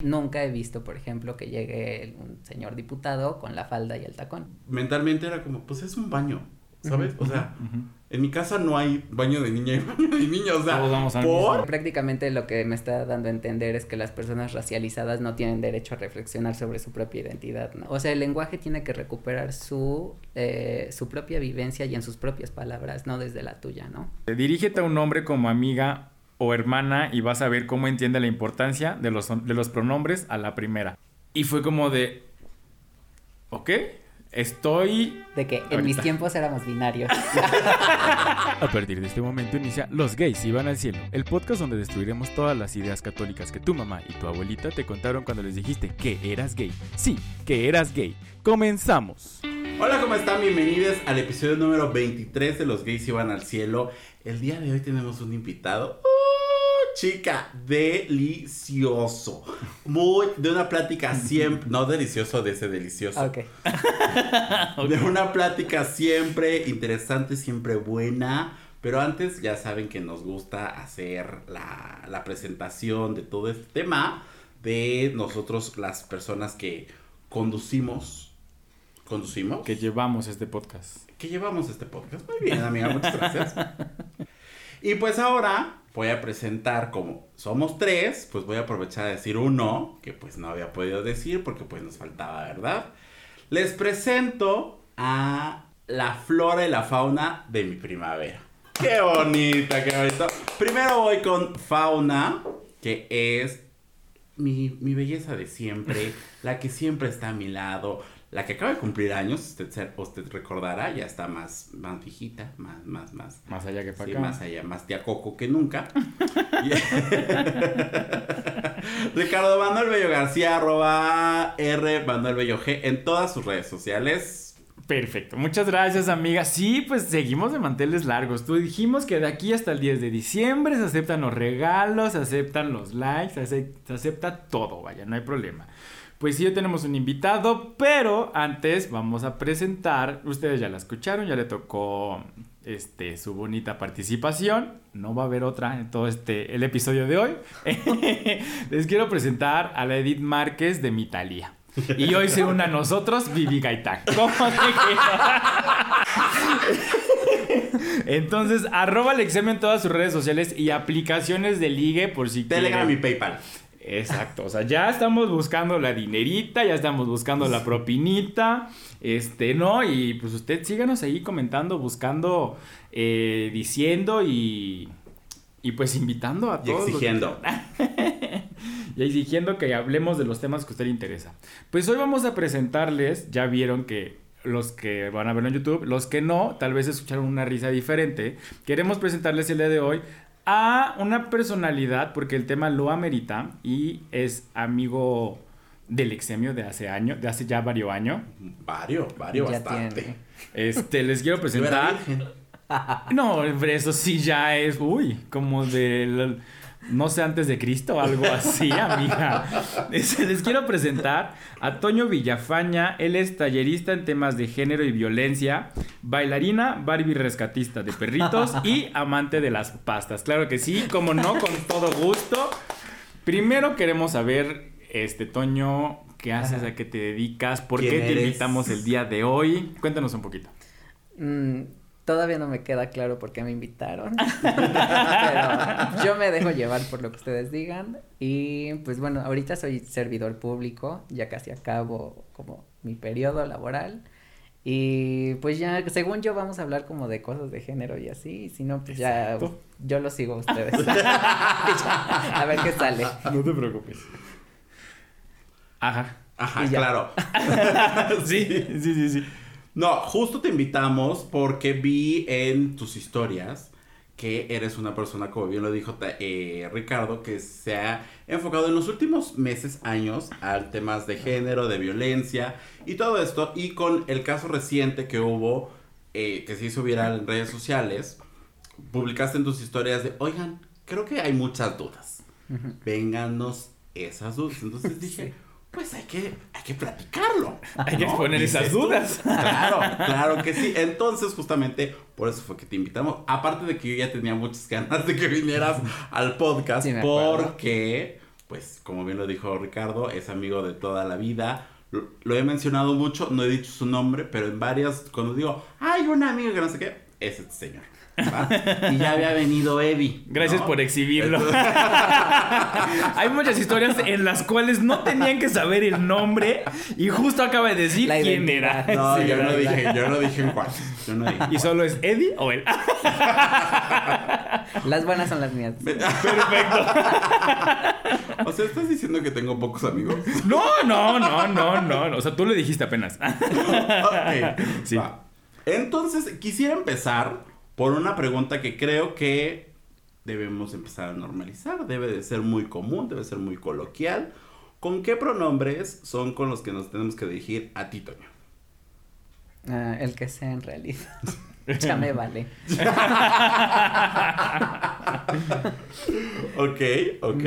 Nunca he visto, por ejemplo, que llegue un señor diputado con la falda y el tacón. Mentalmente era como, pues es un baño, ¿sabes? o sea, en mi casa no hay baño de niña y baño de niño, o sea, Todos vamos ¿por? Prácticamente lo que me está dando a entender es que las personas racializadas no tienen derecho a reflexionar sobre su propia identidad, ¿no? O sea, el lenguaje tiene que recuperar su, eh, su propia vivencia y en sus propias palabras, no desde la tuya, ¿no? Dirígete a un hombre como amiga o hermana y vas a ver cómo entiende la importancia de los, de los pronombres a la primera. Y fue como de, ok, estoy... De que en Ahorita. mis tiempos éramos binarios. A partir de este momento inicia Los gays iban al cielo, el podcast donde destruiremos todas las ideas católicas que tu mamá y tu abuelita te contaron cuando les dijiste que eras gay. Sí, que eras gay. Comenzamos. Hola, ¿cómo están? Bienvenidos al episodio número 23 de Los Gays Iban al Cielo. El día de hoy tenemos un invitado. ¡Uh, chica, delicioso. Muy, de una plática siempre, no delicioso de ese delicioso. ok. De una plática siempre interesante, siempre buena. Pero antes ya saben que nos gusta hacer la, la presentación de todo este tema de nosotros, las personas que conducimos. ¿Conducimos? Que llevamos este podcast. que llevamos este podcast. Muy bien, amiga, muchas gracias. Y pues ahora voy a presentar, como somos tres, pues voy a aprovechar a decir uno, que pues no había podido decir porque pues nos faltaba, ¿verdad? Les presento a la flora y la fauna de mi primavera. Qué bonita, qué bonito. Primero voy con fauna, que es mi, mi belleza de siempre, la que siempre está a mi lado, la que acaba de cumplir años, usted, se- usted recordará, ya está más, más viejita, más, más, más. Más allá que para Sí, acá. más allá, más tía Coco que nunca. Ricardo Manuel Bello García, arroba R Manuel Bello G en todas sus redes sociales. Perfecto, muchas gracias amiga. Sí, pues seguimos de manteles largos. Tú dijimos que de aquí hasta el 10 de diciembre se aceptan los regalos, se aceptan los likes, se acepta todo, vaya, no hay problema. Pues sí, ya tenemos un invitado, pero antes vamos a presentar, ustedes ya la escucharon, ya le tocó este, su bonita participación, no va a haber otra en todo este, el episodio de hoy. Les quiero presentar a la Edith Márquez de Mitalia. Y hoy se une a nosotros Vivi Gaitán. ¿Cómo te? Entonces, arroba Alexemio en todas sus redes sociales y aplicaciones de ligue por si Telegram y. PayPal. Exacto, o sea, ya estamos buscando la dinerita, ya estamos buscando la propinita, este, ¿no? Y pues usted síganos ahí comentando, buscando, eh, diciendo y, y pues invitando a Y todos. los- exigiendo. y exigiendo que hablemos de los temas que a usted le interesa. Pues hoy vamos a presentarles, ya vieron que los que van a verlo en YouTube, los que no, tal vez escucharon una risa diferente. Queremos presentarles el día de hoy a una personalidad, porque el tema lo amerita y es amigo del exemio de hace años, de hace ya varios años. Varios, varios, Ya bastante. tiene. Este, les quiero presentar. No, hombre, eso sí ya es, uy, como del, no sé, antes de Cristo, algo así, amiga. Es- Les quiero presentar a Toño Villafaña. Él es tallerista en temas de género y violencia, bailarina, Barbie rescatista de perritos y amante de las pastas. Claro que sí, como no, con todo gusto. Primero queremos saber, este, Toño, ¿qué haces? ¿A qué te dedicas? ¿Por ¿Quién qué te eres? invitamos el día de hoy? Cuéntanos un poquito. Mm, todavía no me queda claro por qué me invitaron. Pero yo me dejo llevar por lo que ustedes digan. Y pues bueno, ahorita soy servidor público, ya casi acabo como mi periodo laboral. Y pues ya, según yo, vamos a hablar como de cosas de género y así. y Si no, pues ya Exacto. yo lo sigo a ustedes. a ver qué sale. No te preocupes. Ajá. Ajá, claro. Sí, sí, sí, sí. No, justo te invitamos porque vi en tus historias que eres una persona, como bien lo dijo eh, Ricardo, que se ha enfocado en los últimos meses, años, al temas de género, de violencia y todo esto. Y con el caso reciente que hubo, eh, que se hizo viral en redes sociales, publicaste en tus historias de, oigan, creo que hay muchas dudas. Vénganos esas dudas. Entonces dije, pues hay que, hay que platicarlo. Hay que exponer esas dudas. Claro, claro que sí. Entonces, justamente por eso fue que te invitamos. Aparte de que yo ya tenía muchas ganas de que vinieras al podcast, Sí, porque pues como bien lo dijo Ricardo, es amigo de toda la vida. Lo, lo he mencionado mucho, no he dicho su nombre, pero en varias, cuando digo, hay un amigo que no sé qué, es este señor. ¿Va? Y ya había venido Eddie. Gracias ¿no? por exhibirlo. Entonces- Hay muchas historias en las cuales no tenían que saber el nombre y justo acaba de decir La quién era. No, Sí, yo no dije, yo no dije en cuál. Yo no dije. ¿Y solo es Eddie o él? Las buenas son las mías. Perfecto. O sea, ¿estás diciendo que tengo pocos amigos? No, no, no, no, no. O sea, tú lo dijiste apenas. Ok, Sí. va. Entonces, quisiera empezar por una pregunta que creo que debemos empezar a normalizar. Debe de ser muy común, debe ser muy coloquial. ¿Con qué pronombres son con los que nos tenemos que dirigir a ti, Toño? Ah, el que sea en realidad. ya me vale. Ok, ok.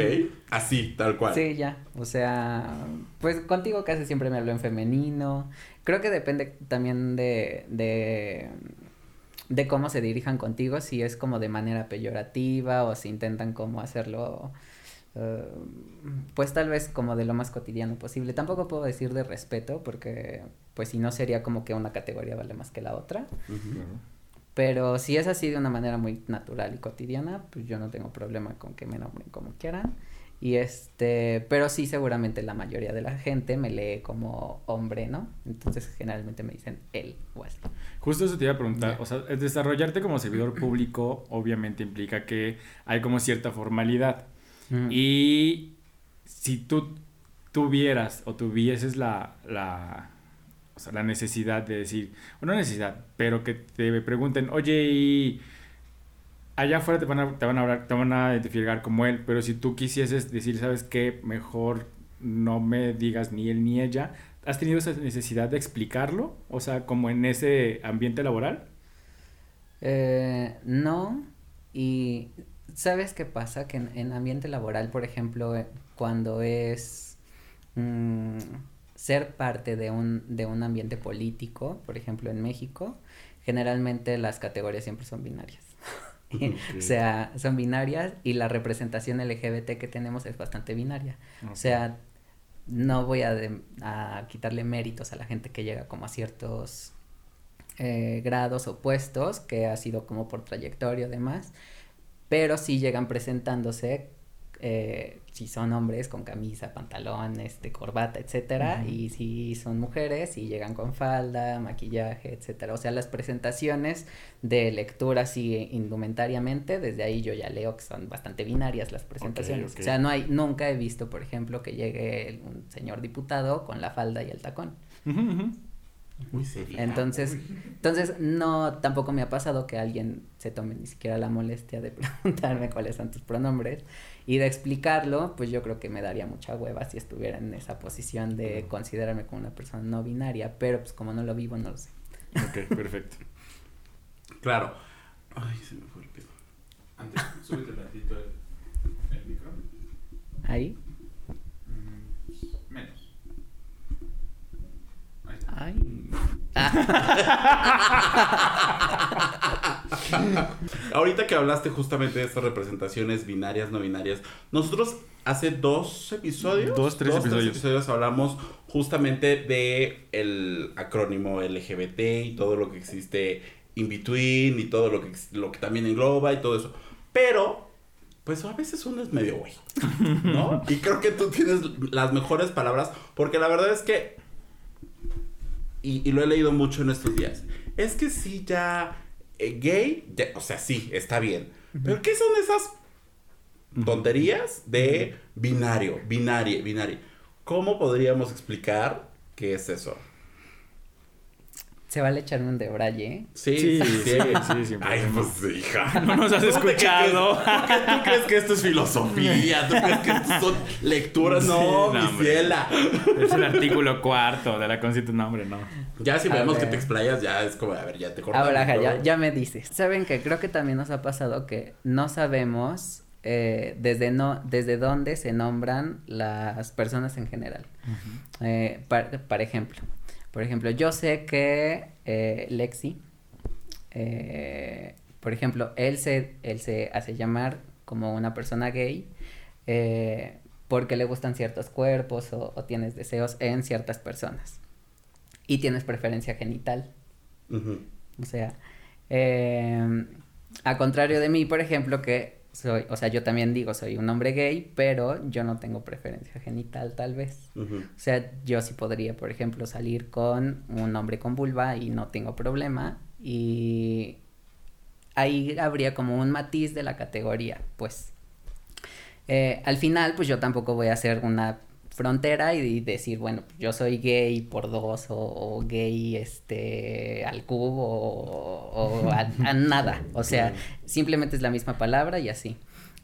Así, tal cual. Sí, ya. O sea, pues contigo casi siempre me hablo en femenino. Creo que depende también de, de, de cómo se dirijan contigo, si es como de manera peyorativa o si intentan como hacerlo, eh, pues tal vez como de lo más cotidiano posible. Tampoco puedo decir de respeto porque pues si no sería como que una categoría vale más que la otra. Pero si es así de una manera muy natural y cotidiana, pues yo no tengo problema con que me nombren como quieran. Y este, pero sí seguramente la mayoría de la gente me lee como hombre, ¿no? Entonces generalmente me dicen él o así. Justo eso te iba a preguntar. O sea, desarrollarte como servidor público obviamente implica que hay como cierta formalidad. Mm. Y si tú tuvieras o tuvieses la, la, o sea, la necesidad de decir, o no necesidad, pero que te pregunten, oye, y allá afuera te van a, te van a, hablar, te van a identificar como él, pero si tú quisieses decir, ¿sabes qué? Mejor no me digas ni él ni ella. ¿Has tenido esa necesidad de explicarlo? O sea, como en ese ambiente laboral. Eh, no, y ¿sabes qué pasa? Que en, en ambiente laboral, por ejemplo, eh, cuando es mm, ser parte de un, de un ambiente político, por ejemplo en México, generalmente las categorías siempre son binarias. O sea, son binarias y la representación LGBT que tenemos es bastante binaria. O sea, no voy a, de- a quitarle méritos a la gente que llega como a ciertos eh, grados o puestos, que ha sido como por trayectoria y demás, pero sí llegan presentándose, eh, si son hombres, con camisa, pantalón, este, corbata, etcétera, Ujú. y si son mujeres, y llegan con falda, maquillaje, etcétera. O sea, las presentaciones de lectura así indumentariamente, desde ahí yo ya leo que son bastante binarias las presentaciones. ok. O sea, no hay, nunca he visto, por ejemplo, que llegue un señor diputado con la falda y el tacón. Ujú, ujú. Muy serio. Entonces, entonces no, tampoco me ha pasado que alguien se tome ni siquiera la molestia de preguntarme cuáles son tus pronombres y de explicarlo, pues yo creo que me daría mucha hueva si estuviera en esa posición de considerarme como una persona no binaria, pero pues como no lo vivo, no lo sé. Ok, perfecto. Claro. Ay, se me fue el pedo. Antes, súbete tantito el, el micro. Ahí, Mm, menos. Ahí está. ay. Ahorita que hablaste justamente de estas representaciones binarias, no binarias, nosotros hace dos episodios, Dos, tres episodios. hablamos justamente de el acrónimo LGBT y todo lo que existe in between y todo lo que, lo que también engloba y todo eso. Pero, pues a veces uno es medio güey, ¿no? y creo que tú tienes las mejores palabras porque la verdad es que, y, y lo he leído mucho en estos días, es que sí ya eh, gay, ya- o sea, sí, está bien. Pero ¿qué son esas tonterías de binario, binario, binario? ¿Cómo podríamos explicar qué es eso? Se vale echarme un debraye. Sí, Sí, sí, sí, Ay, pues hija. No nos has ¿Tú te- qué escuchado. crees? ¿Tú, qué- tú crees que esto es filosofía? ¿Tú crees que esto son lecturas? No, Sí, no, mi ciela. Es el artículo cuarto de la Constitución. No, hombre, no. Ya si A vemos que te explayas, ya es como, a ver, ya te cortamos. Ahora, ja, ya, ya me dices. Saben que creo que también nos ha pasado que no sabemos eh, desde no, desde dónde se nombran las personas en general. Eh, par- por ejemplo, por ejemplo, yo sé que eh, Lexi, eh, por ejemplo, él se, él se hace llamar como una persona gay, eh, porque le gustan ciertos cuerpos o, o tienes deseos en ciertas personas. Y tienes preferencia genital. O sea, eh, a contrario de mí, por ejemplo, que soy, o sea, yo también digo, soy un hombre gay, pero yo no tengo preferencia genital tal vez. O sea, yo sí podría, por ejemplo, salir con un hombre con vulva y no tengo problema. Y ahí habría como un matiz de la categoría, pues. Eh, al final, pues yo tampoco voy a hacer una frontera y, decir, bueno, yo soy gay por dos o, o gay este al cubo o, o a, a nada. O sea, simplemente es la misma palabra y así.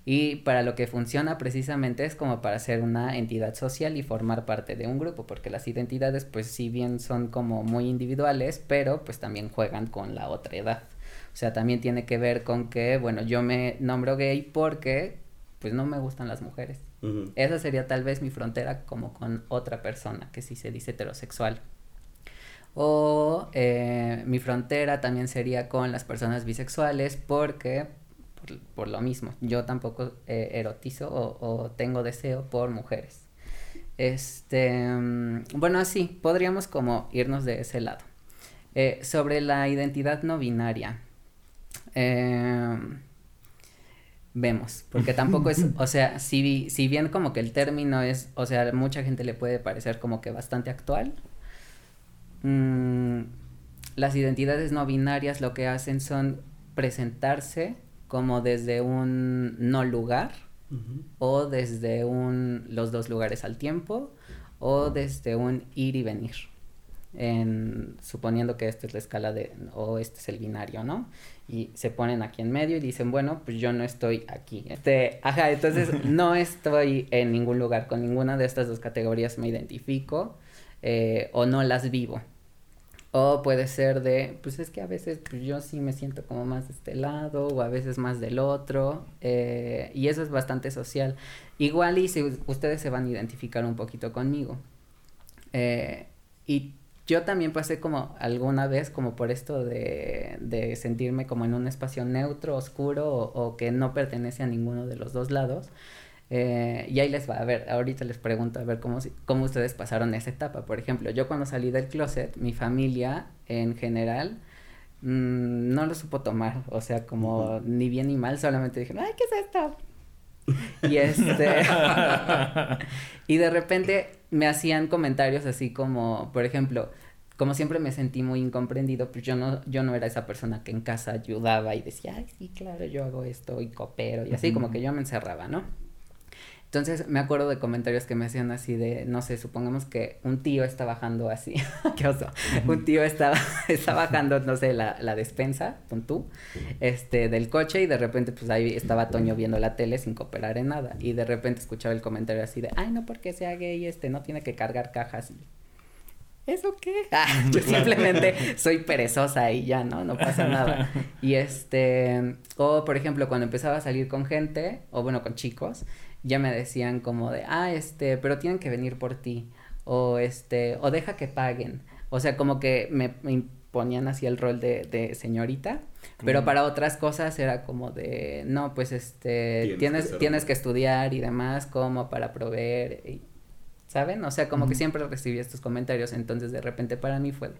Y para lo que funciona precisamente es como para ser una entidad social y formar parte de un grupo, porque las identidades pues si bien son como muy individuales, pero pues también juegan con la otra edad. O sea, también tiene que ver con que, bueno, yo me nombro gay porque pues no me gustan las mujeres. Esa sería tal vez mi frontera como con otra persona que sí se dice heterosexual. O eh, mi frontera también sería con las personas bisexuales porque, por, lo mismo, yo tampoco eh, erotizo o, tengo deseo por mujeres. Este, mm, bueno, así, podríamos como irnos de ese lado. Eh, sobre la identidad no binaria. Vemos, porque tampoco es, o sea, si, si bien como que el término es, o sea, mucha gente le puede parecer como que bastante actual, mm, las identidades no binarias lo que hacen son presentarse como desde un no lugar o desde un los dos lugares al tiempo o desde un ir y venir en, suponiendo que esta es la escala de o este es el binario no y se ponen aquí en medio y dicen bueno pues yo no estoy aquí este ajá entonces no estoy en ningún lugar con ninguna de estas dos categorías me identifico eh, o no las vivo o puede ser de, pues es que a veces pues, yo sí me siento como más de este lado o a veces más del otro. eh, y eso es bastante social. Igual y si ustedes se van a identificar un poquito conmigo. Eh, y yo también pasé como alguna vez como por esto de, de sentirme como en un espacio neutro, oscuro o, o que no pertenece a ninguno de los dos lados. Eh, y ahí les va, a ver, ahorita les pregunto a ver cómo, cómo ustedes pasaron esa etapa. Por ejemplo, yo cuando salí del closet, mi familia en general mm, no lo supo tomar, o sea, como ni bien ni mal, solamente dijeron, ay, ¿qué es esto? Y este, y de repente me hacían comentarios así como, por ejemplo, como siempre me sentí muy incomprendido, pues yo no, yo no era esa persona que en casa ayudaba y decía, ay, sí, claro, yo hago esto y coopero y así, como que yo me encerraba, ¿no? Entonces me acuerdo de comentarios que me hacían así de, no sé, supongamos que un tío está bajando así, qué oso, un tío estaba, está bajando, no sé, la, la despensa, con tú, este, del coche y de repente pues ahí estaba Toño viendo la tele sin cooperar en nada y de repente escuchaba el comentario así de, ay, no porque sea gay, este, no tiene que cargar cajas. ¿Eso qué? Ah, yo simplemente soy perezosa y ya, ¿no? No pasa nada. Y este, o por ejemplo, cuando empezaba a salir con gente, o bueno, con chicos, ya me decían como de, ah, este, pero tienen que venir por ti, o este, o deja que paguen. O sea, como que me, me imponían así el rol de, de señorita, pero para otras cosas era como de, no, pues este, Tienes tienes, que estudiar y demás, como para proveer, y- ¿saben? O sea, como que siempre recibí estos comentarios, entonces de repente para mí fue, de,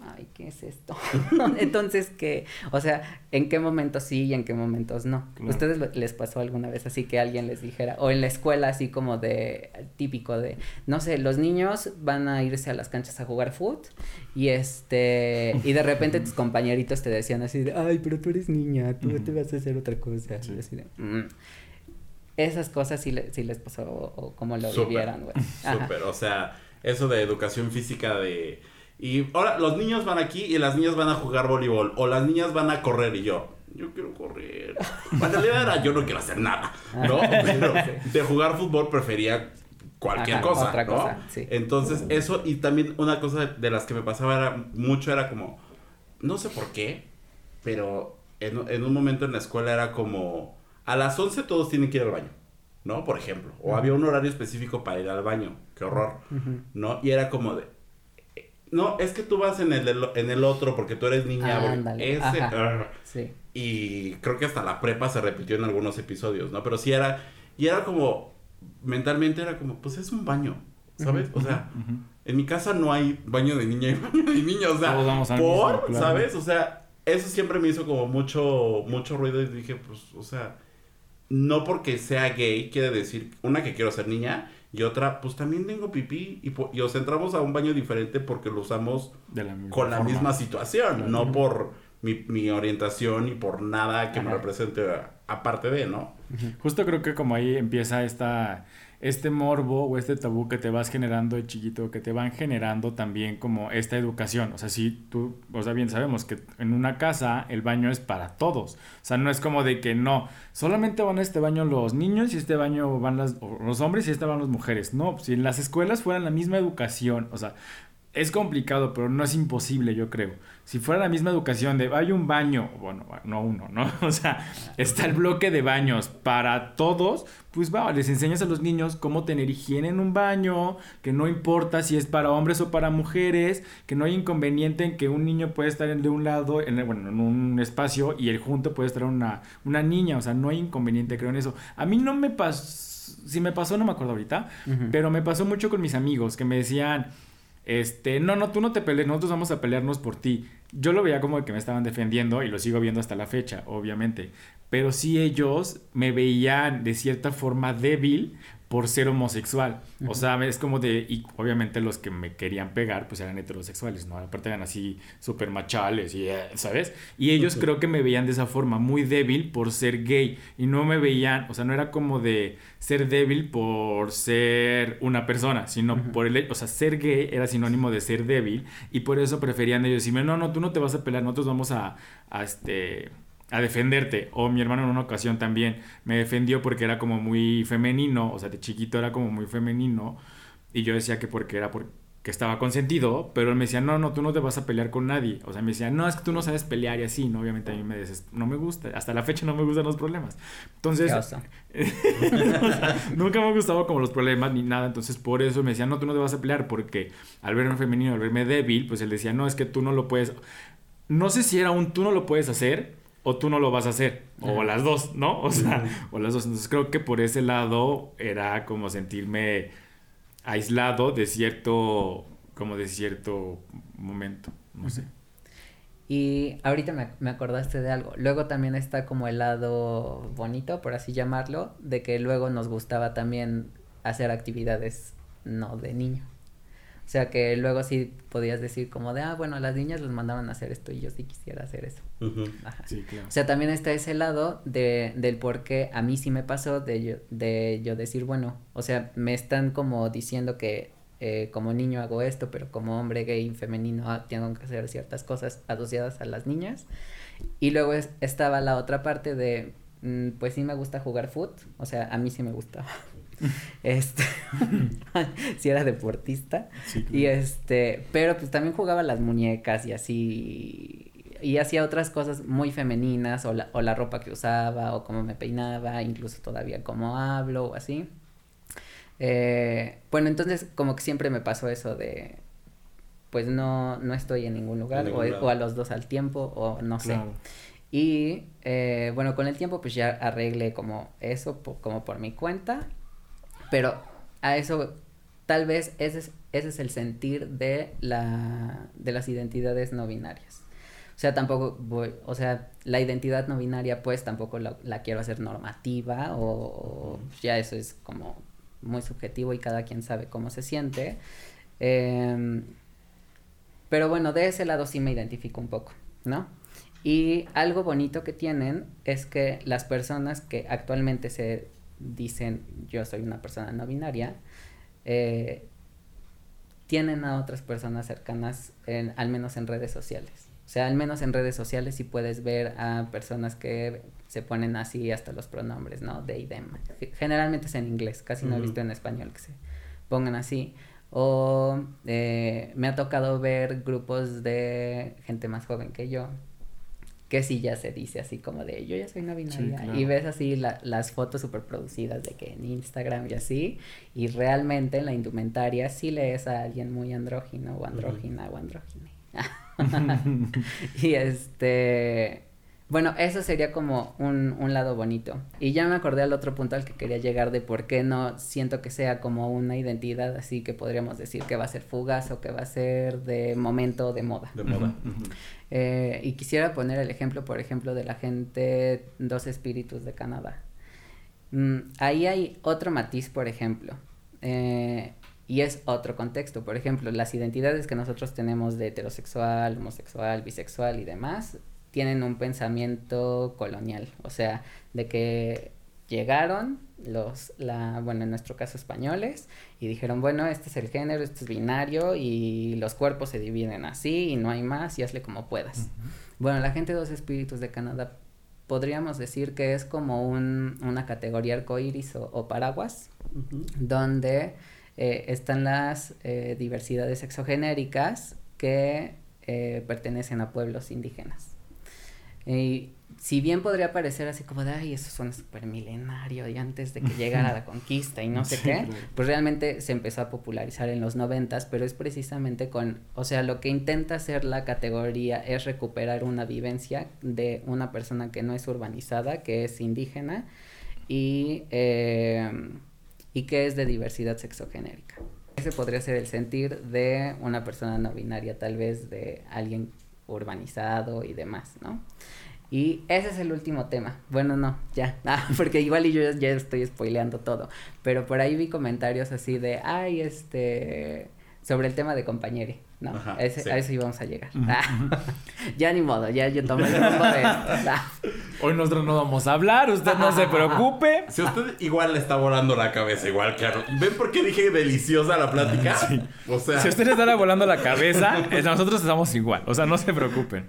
ay, ¿qué es esto? entonces, ¿qué? O sea, ¿en qué momentos sí y en qué momentos no? Claro. ¿Ustedes les pasó alguna vez así que alguien les dijera, o en la escuela así como de, típico de, no sé, los niños van a irse a las canchas a jugar foot y este, y de repente tus compañeritos te decían así de, ay, pero tú eres niña, tú te vas a hacer otra cosa, Sí. así de, "Mm". Esas cosas sí, le- sí les pasó o, o cómo lo Súper, vivieron, güey. Súper, o sea, eso de educación física de... Y ahora los niños van aquí y las niñas van a jugar voleibol o las niñas van a correr y yo, yo quiero correr. En realidad era yo no quiero hacer nada, ¿no? Pero de jugar fútbol prefería cualquier Ajá, cosa, otra ¿no? cosa, sí. Entonces eso y también una cosa de las que me pasaba era mucho era como, no sé por qué, pero en, en un momento en la escuela era como, a las 11 todos tienen que ir al baño, ¿no? Por ejemplo, o había un horario específico para ir al baño, qué horror. ¿no? Y era como de, no, es que tú vas en el, en el otro porque tú eres niña, porque Ándale, ese, ajá. ah. Sí. y creo que hasta la prepa se repitió en algunos episodios, ¿no? Pero sí era, y era como, mentalmente era como, pues es un baño, ¿sabes? O sea, en mi casa no hay baño de niña y baño de niño, o sea, Todos vamos al por, mismo, claro. ¿sabes? O sea, eso siempre me hizo como mucho, mucho ruido y dije, pues, o sea, no porque sea gay quiere decir, una que quiero ser niña y otra, pues también tengo pipí y, y os entramos a un baño diferente porque lo usamos De la misma con la forma. misma situación, Claro. no por mi, mi orientación y por nada que me represente aparte de, ¿no? Justo creo que como ahí empieza esta, este morbo o este tabú que te vas generando de chiquito, que te van generando también como esta educación. O sea, si tú, o sea, bien sabemos que en una casa el baño es para todos. O sea, no es como de que no, solamente van a este baño los niños y este baño van los hombres y este van las mujeres. No, si en las escuelas fueran la misma educación, o sea, es complicado, pero no es imposible, yo creo. Si fuera la misma educación de hay un baño, bueno, no uno, ¿no? O sea, está el bloque de baños para todos, pues va, les enseñas a los niños cómo tener higiene en un baño, que no importa si es para hombres o para mujeres, que no hay inconveniente en que un niño puede estar de un lado, en, bueno, en un espacio y el junto puede estar una, una niña, o sea, no hay inconveniente, creo en eso. A mí no me pasó, si me pasó no me acuerdo ahorita, pero me pasó mucho con mis amigos que me decían, este, no, no, tú no te pelees, nosotros vamos a pelearnos por ti. Yo lo veía como que me estaban defendiendo y lo sigo viendo hasta la fecha, obviamente. Pero sí ellos me veían de cierta forma débil por ser homosexual. O sea, es como de, y obviamente los que me querían pegar pues eran heterosexuales, ¿no? Aparte eran así súper machales y, eh, ¿sabes? Y ellos creo que me veían de esa forma, muy débil por ser gay. Y no me veían, o sea, no era como de ser débil por ser una persona, sino por el, o sea, ser gay era sinónimo de ser débil y por eso preferían ellos decirme, no, no, tú no te vas a pelear, nosotros vamos a, a este a defenderte. O mi hermano en una ocasión también me defendió porque era como muy femenino, o sea, de chiquito era como muy femenino. Y yo decía que porque era porque estaba consentido, pero él me decía, no, no, tú no te vas a pelear con nadie. O sea, me decía, no, es que tú no sabes pelear y así, ¿no? Obviamente a mí me dices, no me gusta, hasta la fecha no me gustan los problemas. Entonces, o sea, nunca me ha gustado como los problemas ni nada, entonces por eso me decía, no, tú no te vas a pelear, porque al verme femenino, al verme débil, pues él decía, no, es que tú no lo puedes, no sé si era un tú no lo puedes hacer o tú no lo vas a hacer, o las dos, ¿no? O sea, o las dos, entonces creo que por ese lado era como sentirme aislado de cierto, como de cierto momento, no sé. Y ahorita me, me acordaste de algo. Luego también está como el lado bonito, por así llamarlo, de que luego nos gustaba también hacer actividades no de niño. O sea que luego sí podías decir como de, ah, bueno, las niñas los mandaban a hacer esto y yo sí quisiera hacer eso. Ajá. Sí, claro. O sea, también está ese lado de, del por qué a mí sí me pasó de yo, de yo decir, bueno, o sea, me están como diciendo que eh, como niño hago esto, pero como hombre gay femenino ah, tengo que hacer ciertas cosas asociadas a las niñas. Y luego es- estaba la otra parte de, mm, pues sí me gusta jugar foot, o sea, a mí sí me gustaba. este, si era deportista. Sí, Y este, pero pues también jugaba las muñecas y así, y hacía otras cosas muy femeninas, o la, o la ropa que usaba, o cómo me peinaba, incluso todavía cómo hablo, o así. Eh, bueno, entonces como que siempre me pasó eso de, pues no, no estoy en ningún lugar, ningún o, lado. o a los dos al tiempo, o no sé. Y eh, bueno, con el tiempo pues ya arreglé como eso, po- como por mi cuenta, pero a eso tal vez ese es, ese es el sentir de, la, de las identidades no binarias. O sea, tampoco voy, o sea, la identidad no binaria pues tampoco la, la quiero hacer normativa o, ya eso es como muy subjetivo y cada quien sabe cómo se siente. Em, pero bueno, de ese lado sí me identifico un poco, ¿no? Y algo bonito que tienen es que las personas que actualmente se dicen yo soy una persona no binaria, eh, tienen a otras personas cercanas, en, al menos en redes sociales. O sea, al menos en redes sociales sí puedes ver a personas que se ponen así hasta los pronombres, ¿no? De y them. Ge- Generalmente es en inglés, casi no he visto en español que se pongan así. O eh, me ha tocado ver grupos de gente más joven que yo, que sí ya se dice así como de yo ya soy no binaria. claro. Y ves así la- las fotos súper producidas de que en Instagram y así, y realmente en la indumentaria sí lees a alguien muy andrógino o andrógina o andrógine. y este, Bueno, eso sería como un, un, lado bonito. Y ya me acordé al otro punto al que quería llegar de por qué no siento que sea como una identidad así que podríamos decir que va a ser fugaz o que va a ser de momento de moda. De moda. eh, y quisiera poner el ejemplo, por ejemplo, de la gente Dos Espíritus de Canadá. Mm, ahí hay otro matiz, por ejemplo. Eh, y es otro contexto. Por ejemplo, las identidades que nosotros tenemos de heterosexual, homosexual, bisexual y demás tienen un pensamiento colonial, o sea, de que llegaron los, la, bueno, en nuestro caso españoles, y dijeron, bueno, este es el género, este es binario, y los cuerpos se dividen así, y no hay más, y hazle como puedas. Uh -huh. Bueno, la gente de dos espíritus de Canadá podríamos decir que es como un, una categoría arcoíris o, o paraguas, uh -huh. donde eh, están las eh, diversidades exogenéricas que eh, pertenecen a pueblos indígenas. Y si bien podría parecer así como de, ay, eso suena súper milenario y antes de que llegara la conquista y no sé sí, qué, claro. pues realmente se empezó a popularizar en los noventas, pero es precisamente con, o sea, lo que intenta hacer la categoría es recuperar una vivencia de una persona que no es urbanizada, que es indígena y, eh, y que es de diversidad sexogenérica. Ese podría ser el sentir de una persona no binaria, tal vez de alguien urbanizado y demás, ¿no? Y ese es el último tema. Bueno, no, ya, ah, porque igual y yo ya estoy spoileando todo, pero por ahí vi comentarios así de, ay, este, sobre el tema de compañere, ¿no? Ajá, Ese, sí. A eso íbamos a llegar. Uh -huh. ah, ya ni modo, ya yo tomé el rumbo de ah. Hoy nosotros no vamos a hablar, usted no se preocupe. Si usted igual le está volando la cabeza, igual que ¿Ven por qué dije deliciosa la plática? Sí. O sea... Si usted le está volando la cabeza, nosotros estamos igual, o sea, no se preocupen.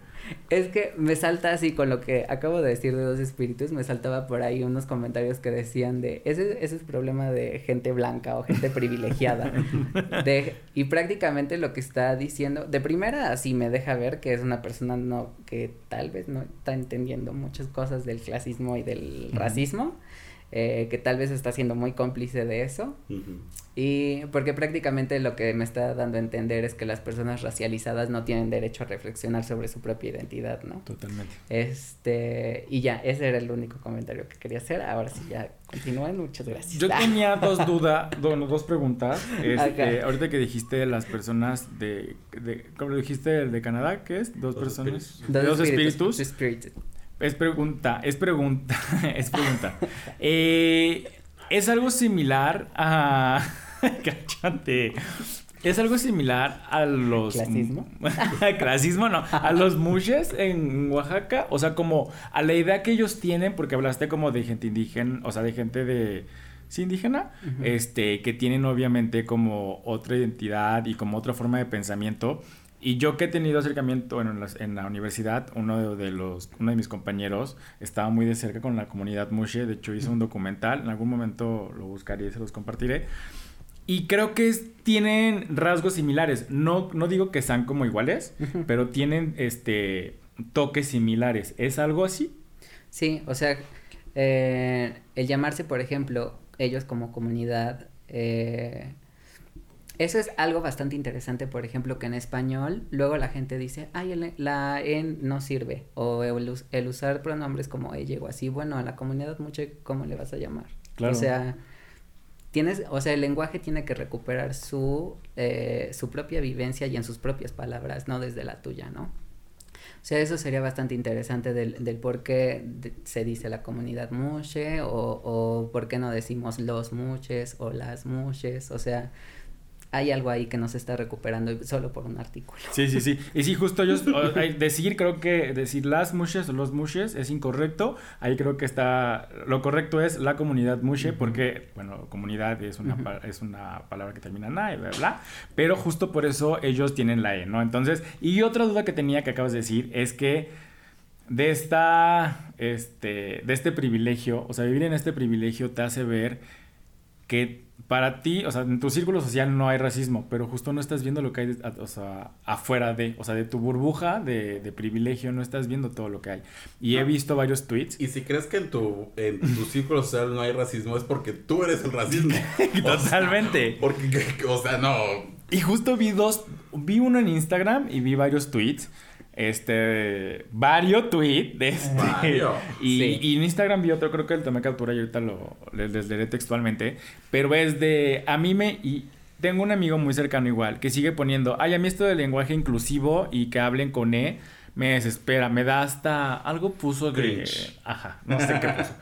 Es que me salta así con lo que acabo de decir de dos espíritus, me saltaba por ahí unos comentarios que decían de ese, ese es problema de gente blanca o gente privilegiada. de, y prácticamente lo que está diciendo, de primera así me deja ver que es una persona no, que tal vez no está entendiendo muchas cosas del clasismo y del racismo. Eh, que tal vez está siendo muy cómplice de eso. Uh -huh. Y porque prácticamente lo que me está dando a entender es que las personas racializadas no tienen derecho a reflexionar sobre su propia identidad, ¿no? Totalmente. Este, y ya, ese era el único comentario que quería hacer. Ahora sí, ya continúen, muchas gracias. Yo tenía dos dudas, bueno, dos preguntas. Este, ahorita que dijiste las personas de, de ¿cómo lo dijiste? ¿De Canadá? ¿Qué es? ¿Dos, dos personas? Espíritus. Dos, dos espíritus. espíritus. Es pregunta, es pregunta, es pregunta. eh, es algo similar a. Cállate. Es algo similar a los. ¿Clasismo? Clasismo, no. A los mushes en Oaxaca. O sea, como a la idea que ellos tienen, porque hablaste como de gente indígena, o sea, de gente de. Sí, indígena, uh -huh. este, que tienen obviamente como otra identidad y como otra forma de pensamiento. Y yo que he tenido acercamiento, bueno, en, la universidad, uno de, de, los, uno de mis compañeros estaba muy de cerca con la comunidad Mushe, de hecho hizo un documental, en algún momento lo buscaré y se los compartiré. Y creo que es, tienen rasgos similares, no, no digo que sean como iguales, uh -huh. pero tienen este, toques similares, ¿es algo así? Sí, o sea, eh, el llamarse, por ejemplo, ellos como comunidad... Eh, eso es algo bastante interesante, por ejemplo, que en español luego la gente dice, ay, el, la en no sirve, o el, el, usar pronombres como ella o así, bueno, a la comunidad mucho, ¿cómo le vas a llamar? Claro. O sea, tienes, o sea, el lenguaje tiene que recuperar su, eh, su propia vivencia y en sus propias palabras, no desde la tuya, ¿no? O sea, eso sería bastante interesante del, del por qué de, se dice la comunidad mushe, o, o por qué no decimos los mushes o las mushes, o sea, hay algo ahí que no se está recuperando solo por un artículo. Sí, sí, sí. Y sí, justo yo, decir, creo que decir las mushes o los mushes es incorrecto. Ahí creo que está, lo correcto es la comunidad mushe, porque, bueno, comunidad es una, uh -huh. es una palabra que termina en A, bla, bla, pero justo por eso ellos tienen la E, ¿no? Entonces, y otra duda que tenía que acabas de decir es que de esta, este, de este privilegio, o sea, vivir en este privilegio te hace ver que para ti, o sea, en tu círculo social no hay racismo, pero justo no estás viendo lo que hay, o sea, afuera de, o sea, de tu burbuja de, de privilegio, no estás viendo todo lo que hay. Y no. he visto varios tweets. Y si crees que en tu, en tu círculo social no hay racismo, es porque tú eres el racismo. Totalmente. O sea, porque, o sea, no. Y justo vi dos, vi uno en Instagram y vi varios tweets este, varios tweets de este. Vario. Y, Sí. y en Instagram vi otro, creo que el tomé captura y ahorita lo les, les leeré textualmente. Pero es de, a mí me, y tengo un amigo muy cercano igual, que sigue poniendo, ay, a mí esto del lenguaje inclusivo y que hablen con E, me desespera, me da hasta, algo puso de, ajá, no sé qué puso.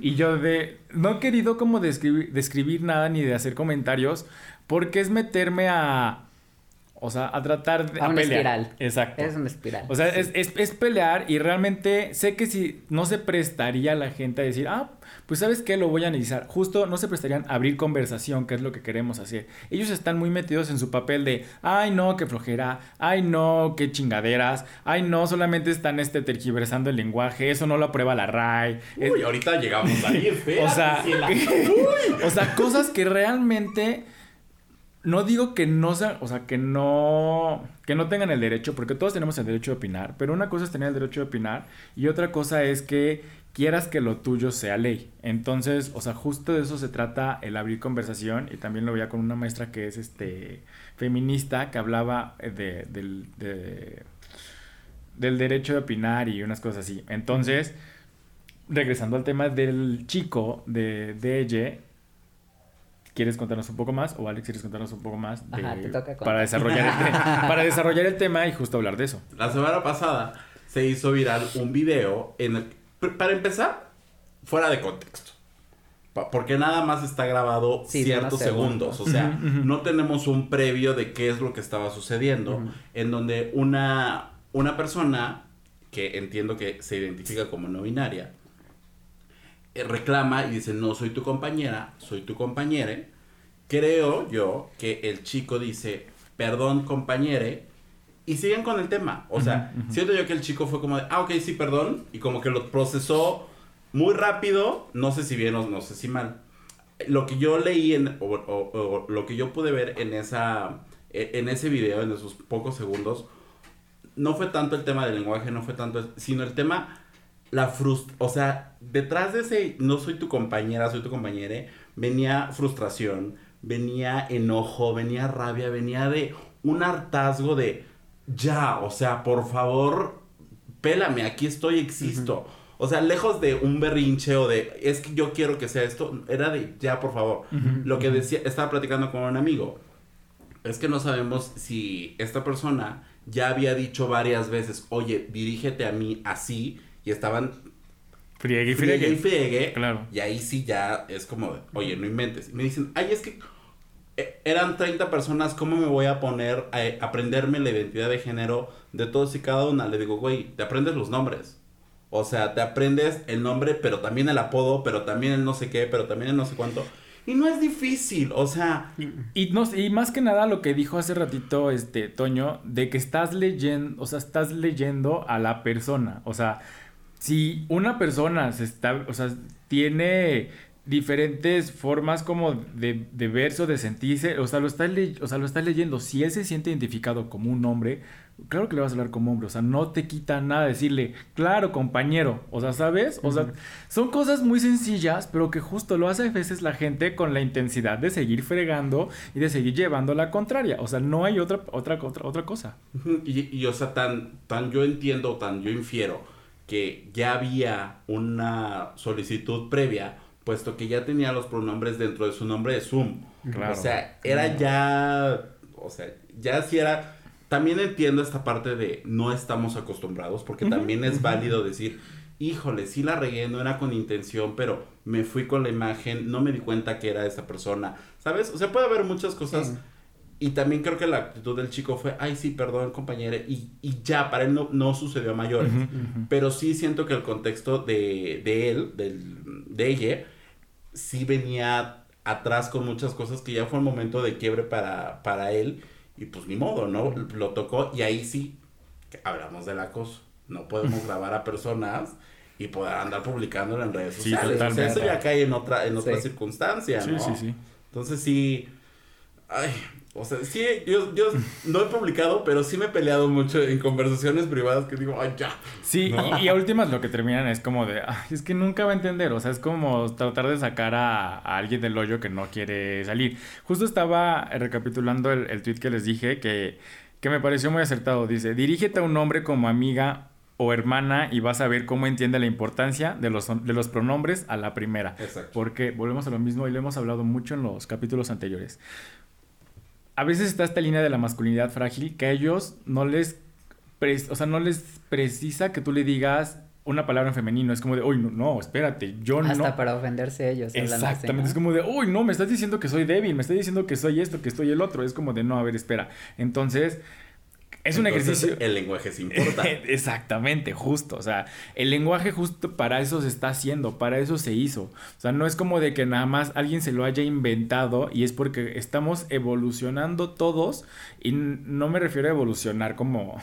Y yo de, no he querido como describir, describir nada ni de hacer comentarios, porque es meterme a, o sea, a tratar de... A una pelear. espiral. Exacto. Es una espiral. O sea, Sí. es, es, es pelear y realmente sé que si no se prestaría la gente a decir, ah, pues sabes qué, lo voy a analizar. Justo no se prestarían a abrir conversación, que es lo que queremos hacer. Ellos están muy metidos en su papel de, ay no, qué flojera, ay no, qué chingaderas, ay no, solamente están este, tergiversando el lenguaje, eso no lo aprueba la RAI. Es- Uy, ahorita llegamos ahí, o sea, o sea, cosas que realmente no digo que no sean, o sea, que no que no tengan el derecho, porque todos tenemos el derecho de opinar, pero una cosa es tener el derecho de opinar y otra cosa es que quieras que lo tuyo sea ley. Entonces, o sea, justo de eso se trata el abrir conversación y también lo veía con una maestra que es este feminista que hablaba eh, de, del, de- del derecho de opinar y unas cosas así. Entonces, regresando al tema del chico de, de ella, ¿quieres contarnos un poco más? O Alex, ¿quieres contarnos un poco más? de- Ajá, te toca contar. para, desarrollar el para desarrollar el tema y justo hablar de eso. La semana pasada se hizo viral un video en el para empezar, fuera de contexto. Porque nada más está grabado Sí, ciertos segundos. segundos. O sea, no tenemos un previo de qué es lo que estaba sucediendo. En donde una, una persona que entiendo que se identifica como no binaria reclama y dice: No soy tu compañera, soy tu compañere. Creo yo que el chico dice: Perdón, compañere. Y siguen con el tema. O sea, ujú. siento yo que el chico fue como de, ah, ok, sí, perdón. Y como que lo procesó muy rápido. No sé si bien o no sé si mal. Lo que yo leí en, o, o- o lo que yo pude ver en esa, e- en ese video, en esos pocos segundos, no fue tanto el tema del lenguaje, no fue tanto, el- sino el tema, la frustración, o sea, detrás de ese, no soy tu compañera, soy tu compañere, venía frustración, venía enojo, venía rabia, venía de un hartazgo de, ya, o sea, por favor, pélame, aquí estoy, existo. O sea, lejos de un berrinche o de, es que yo quiero que sea esto, era de, ya, por favor. Lo que decía, estaba platicando con un amigo, es que no sabemos si esta persona ya había dicho varias veces, oye, dirígete a mí así, y estaban Friegue y friegue y friegue. Claro. y ahí sí ya es como, oye, no inventes. Y me dicen, ay, es que eh, eran 30 personas, ¿cómo me voy a poner a eh, aprenderme la identidad de género de todos y cada una? Le digo, güey, te aprendes los nombres. O sea, te aprendes el nombre, pero también el apodo, pero también el no sé qué, pero también el no sé cuánto. Y no es difícil, o sea, Y, no, y más que nada lo que dijo hace ratito este Toño, de que estás leyendo, o sea, estás leyendo a la persona. O sea, si una persona se está, o sea, tiene diferentes formas como de, de verse o de sentirse, o sea, lo estás le- o sea, lo estás leyendo. Si él se siente identificado como un hombre, claro que le vas a hablar como hombre, o sea, no te quita nada decirle, claro, compañero, o sea, ¿sabes? O sea, son cosas muy sencillas, pero que justo lo hace a veces la gente con la intensidad de seguir fregando y de seguir llevando la contraria. O sea, no hay otra, otra, otra, otra cosa. Y, y, o sea, tan, tan yo entiendo, tan yo infiero que ya había una solicitud previa, puesto que ya tenía los pronombres dentro de su nombre de Zoom. Claro. O sea, era ya, o sea, ya si era, también entiendo esta parte de no estamos acostumbrados, porque también es válido decir, híjole, sí la regué, no era con intención, pero me fui con la imagen, no me di cuenta que era esa persona, ¿sabes? O sea, puede haber muchas cosas. Sí. Y también creo que la actitud del chico fue, ay, sí, perdón, compañera. Y, y ya, para él no, no sucedió a mayores. Pero sí siento que el contexto de, de él, del, de ella, sí venía atrás con muchas cosas que ya fue un momento de quiebre para, para él. Y pues ni modo, ¿no? Lo tocó y ahí sí hablamos del acoso. No podemos grabar a personas y poder andar publicándolo en redes Sí, sociales. O sea, eso ya cae en otra, en otra Sí. circunstancia, Sí, ¿no? sí, sí. Entonces sí. Ay, o sea, sí, yo, yo no he publicado, pero sí me he peleado mucho en conversaciones privadas que digo, ay, ya. Sí, ¿No? y, a últimas lo que terminan es como de, "Ay, es que nunca va a entender, o sea, es como tratar de sacar a, a alguien del hoyo que no quiere salir. Justo estaba recapitulando el, el tweet que les dije, que que me pareció muy acertado. Dice, dirígete a un hombre como amiga o hermana y vas a ver cómo entiende la importancia de los, de los pronombres a la primera. Exacto. Porque volvemos a lo mismo y lo hemos hablado mucho en los capítulos anteriores. A veces está esta línea de la masculinidad frágil que a ellos no les, o sea, no les precisa que tú le digas una palabra en femenino. Es como de, uy, no, no, espérate, yo no. Hasta para ofenderse ellos. así, Exactamente, ¿no? es como de, uy, no, me estás diciendo que soy débil, me estás diciendo que soy esto, que estoy el otro. Es como de, no, a ver, espera. Entonces, es un Entonces, ejercicio. El lenguaje se importa. Exactamente, justo. O sea, el lenguaje justo para eso se está haciendo, para eso se hizo. O sea, no es como de que nada más alguien se lo haya inventado y es porque estamos evolucionando todos y no me refiero a evolucionar como...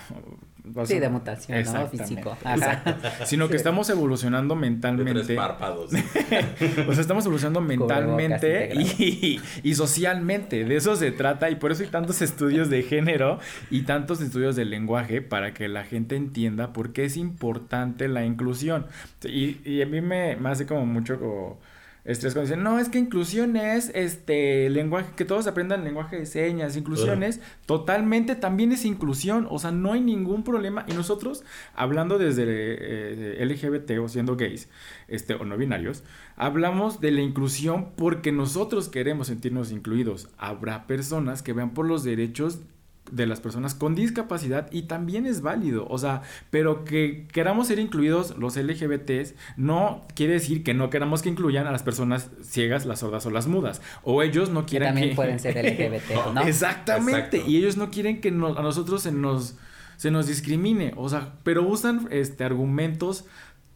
Sí, de mutación, ¿no? Físico. Exacto. Sino que estamos evolucionando De tres mentalmente. párpados. O sea, estamos evolucionando mentalmente y, y socialmente. De eso se trata. Y por eso hay tantos estudios de género y tantos estudios de lenguaje para que la gente entienda por qué es importante la inclusión. Y, y a mí me, me hace como mucho como estrés cuando dicen, no, es que inclusión es este lenguaje, que todos aprendan lenguaje de señas. Inclusión es totalmente también es inclusión. O sea, no hay ningún problema. Y nosotros, hablando desde eh, LGBT o siendo gays, este, o no binarios, hablamos de la inclusión porque nosotros queremos sentirnos incluidos. Habrá personas que vean por los derechos de las personas con discapacidad y también es válido, o sea, pero que queramos ser incluidos los LGBTs no quiere decir que no queramos que incluyan a las personas ciegas, las sordas o las mudas, o ellos no Que quieren también que pueden ser LGBT, ¿no? Exactamente. Exacto. Y ellos no quieren que a nosotros se nos, se nos discrimine. O sea, pero usan este, argumentos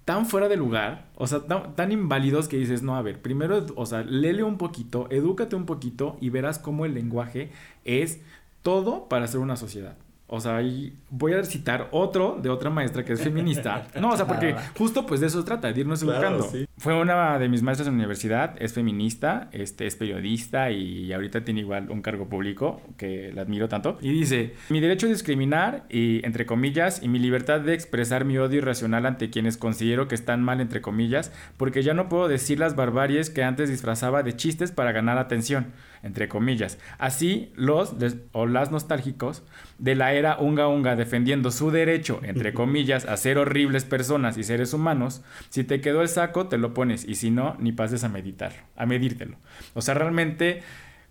tan fuera de lugar, o sea, tan, tan inválidos que dices, no, a ver, primero, o sea, léele un poquito, edúcate un poquito y verás cómo el lenguaje es todo para ser una sociedad. O sea, y voy a citar otro de otra maestra que es feminista. No, o sea, porque va. justo pues de eso trata, de irnos Claro, educando. sí. Fue una de mis maestras en la universidad, es feminista, este, es periodista y ahorita tiene igual un cargo público que la admiro tanto. Y dice, mi derecho a discriminar y, entre comillas, y mi libertad de expresar mi odio irracional ante quienes considero que están mal, entre comillas, porque ya no puedo decir las barbaries que antes disfrazaba de chistes para ganar atención, entre comillas. Así, los o las nostálgicos de la era unga unga defendiendo su derecho, entre comillas, a ser horribles personas y seres humanos, si te quedó el saco, te lo pones, y si no, ni pases a meditarlo, a medírtelo. O sea, realmente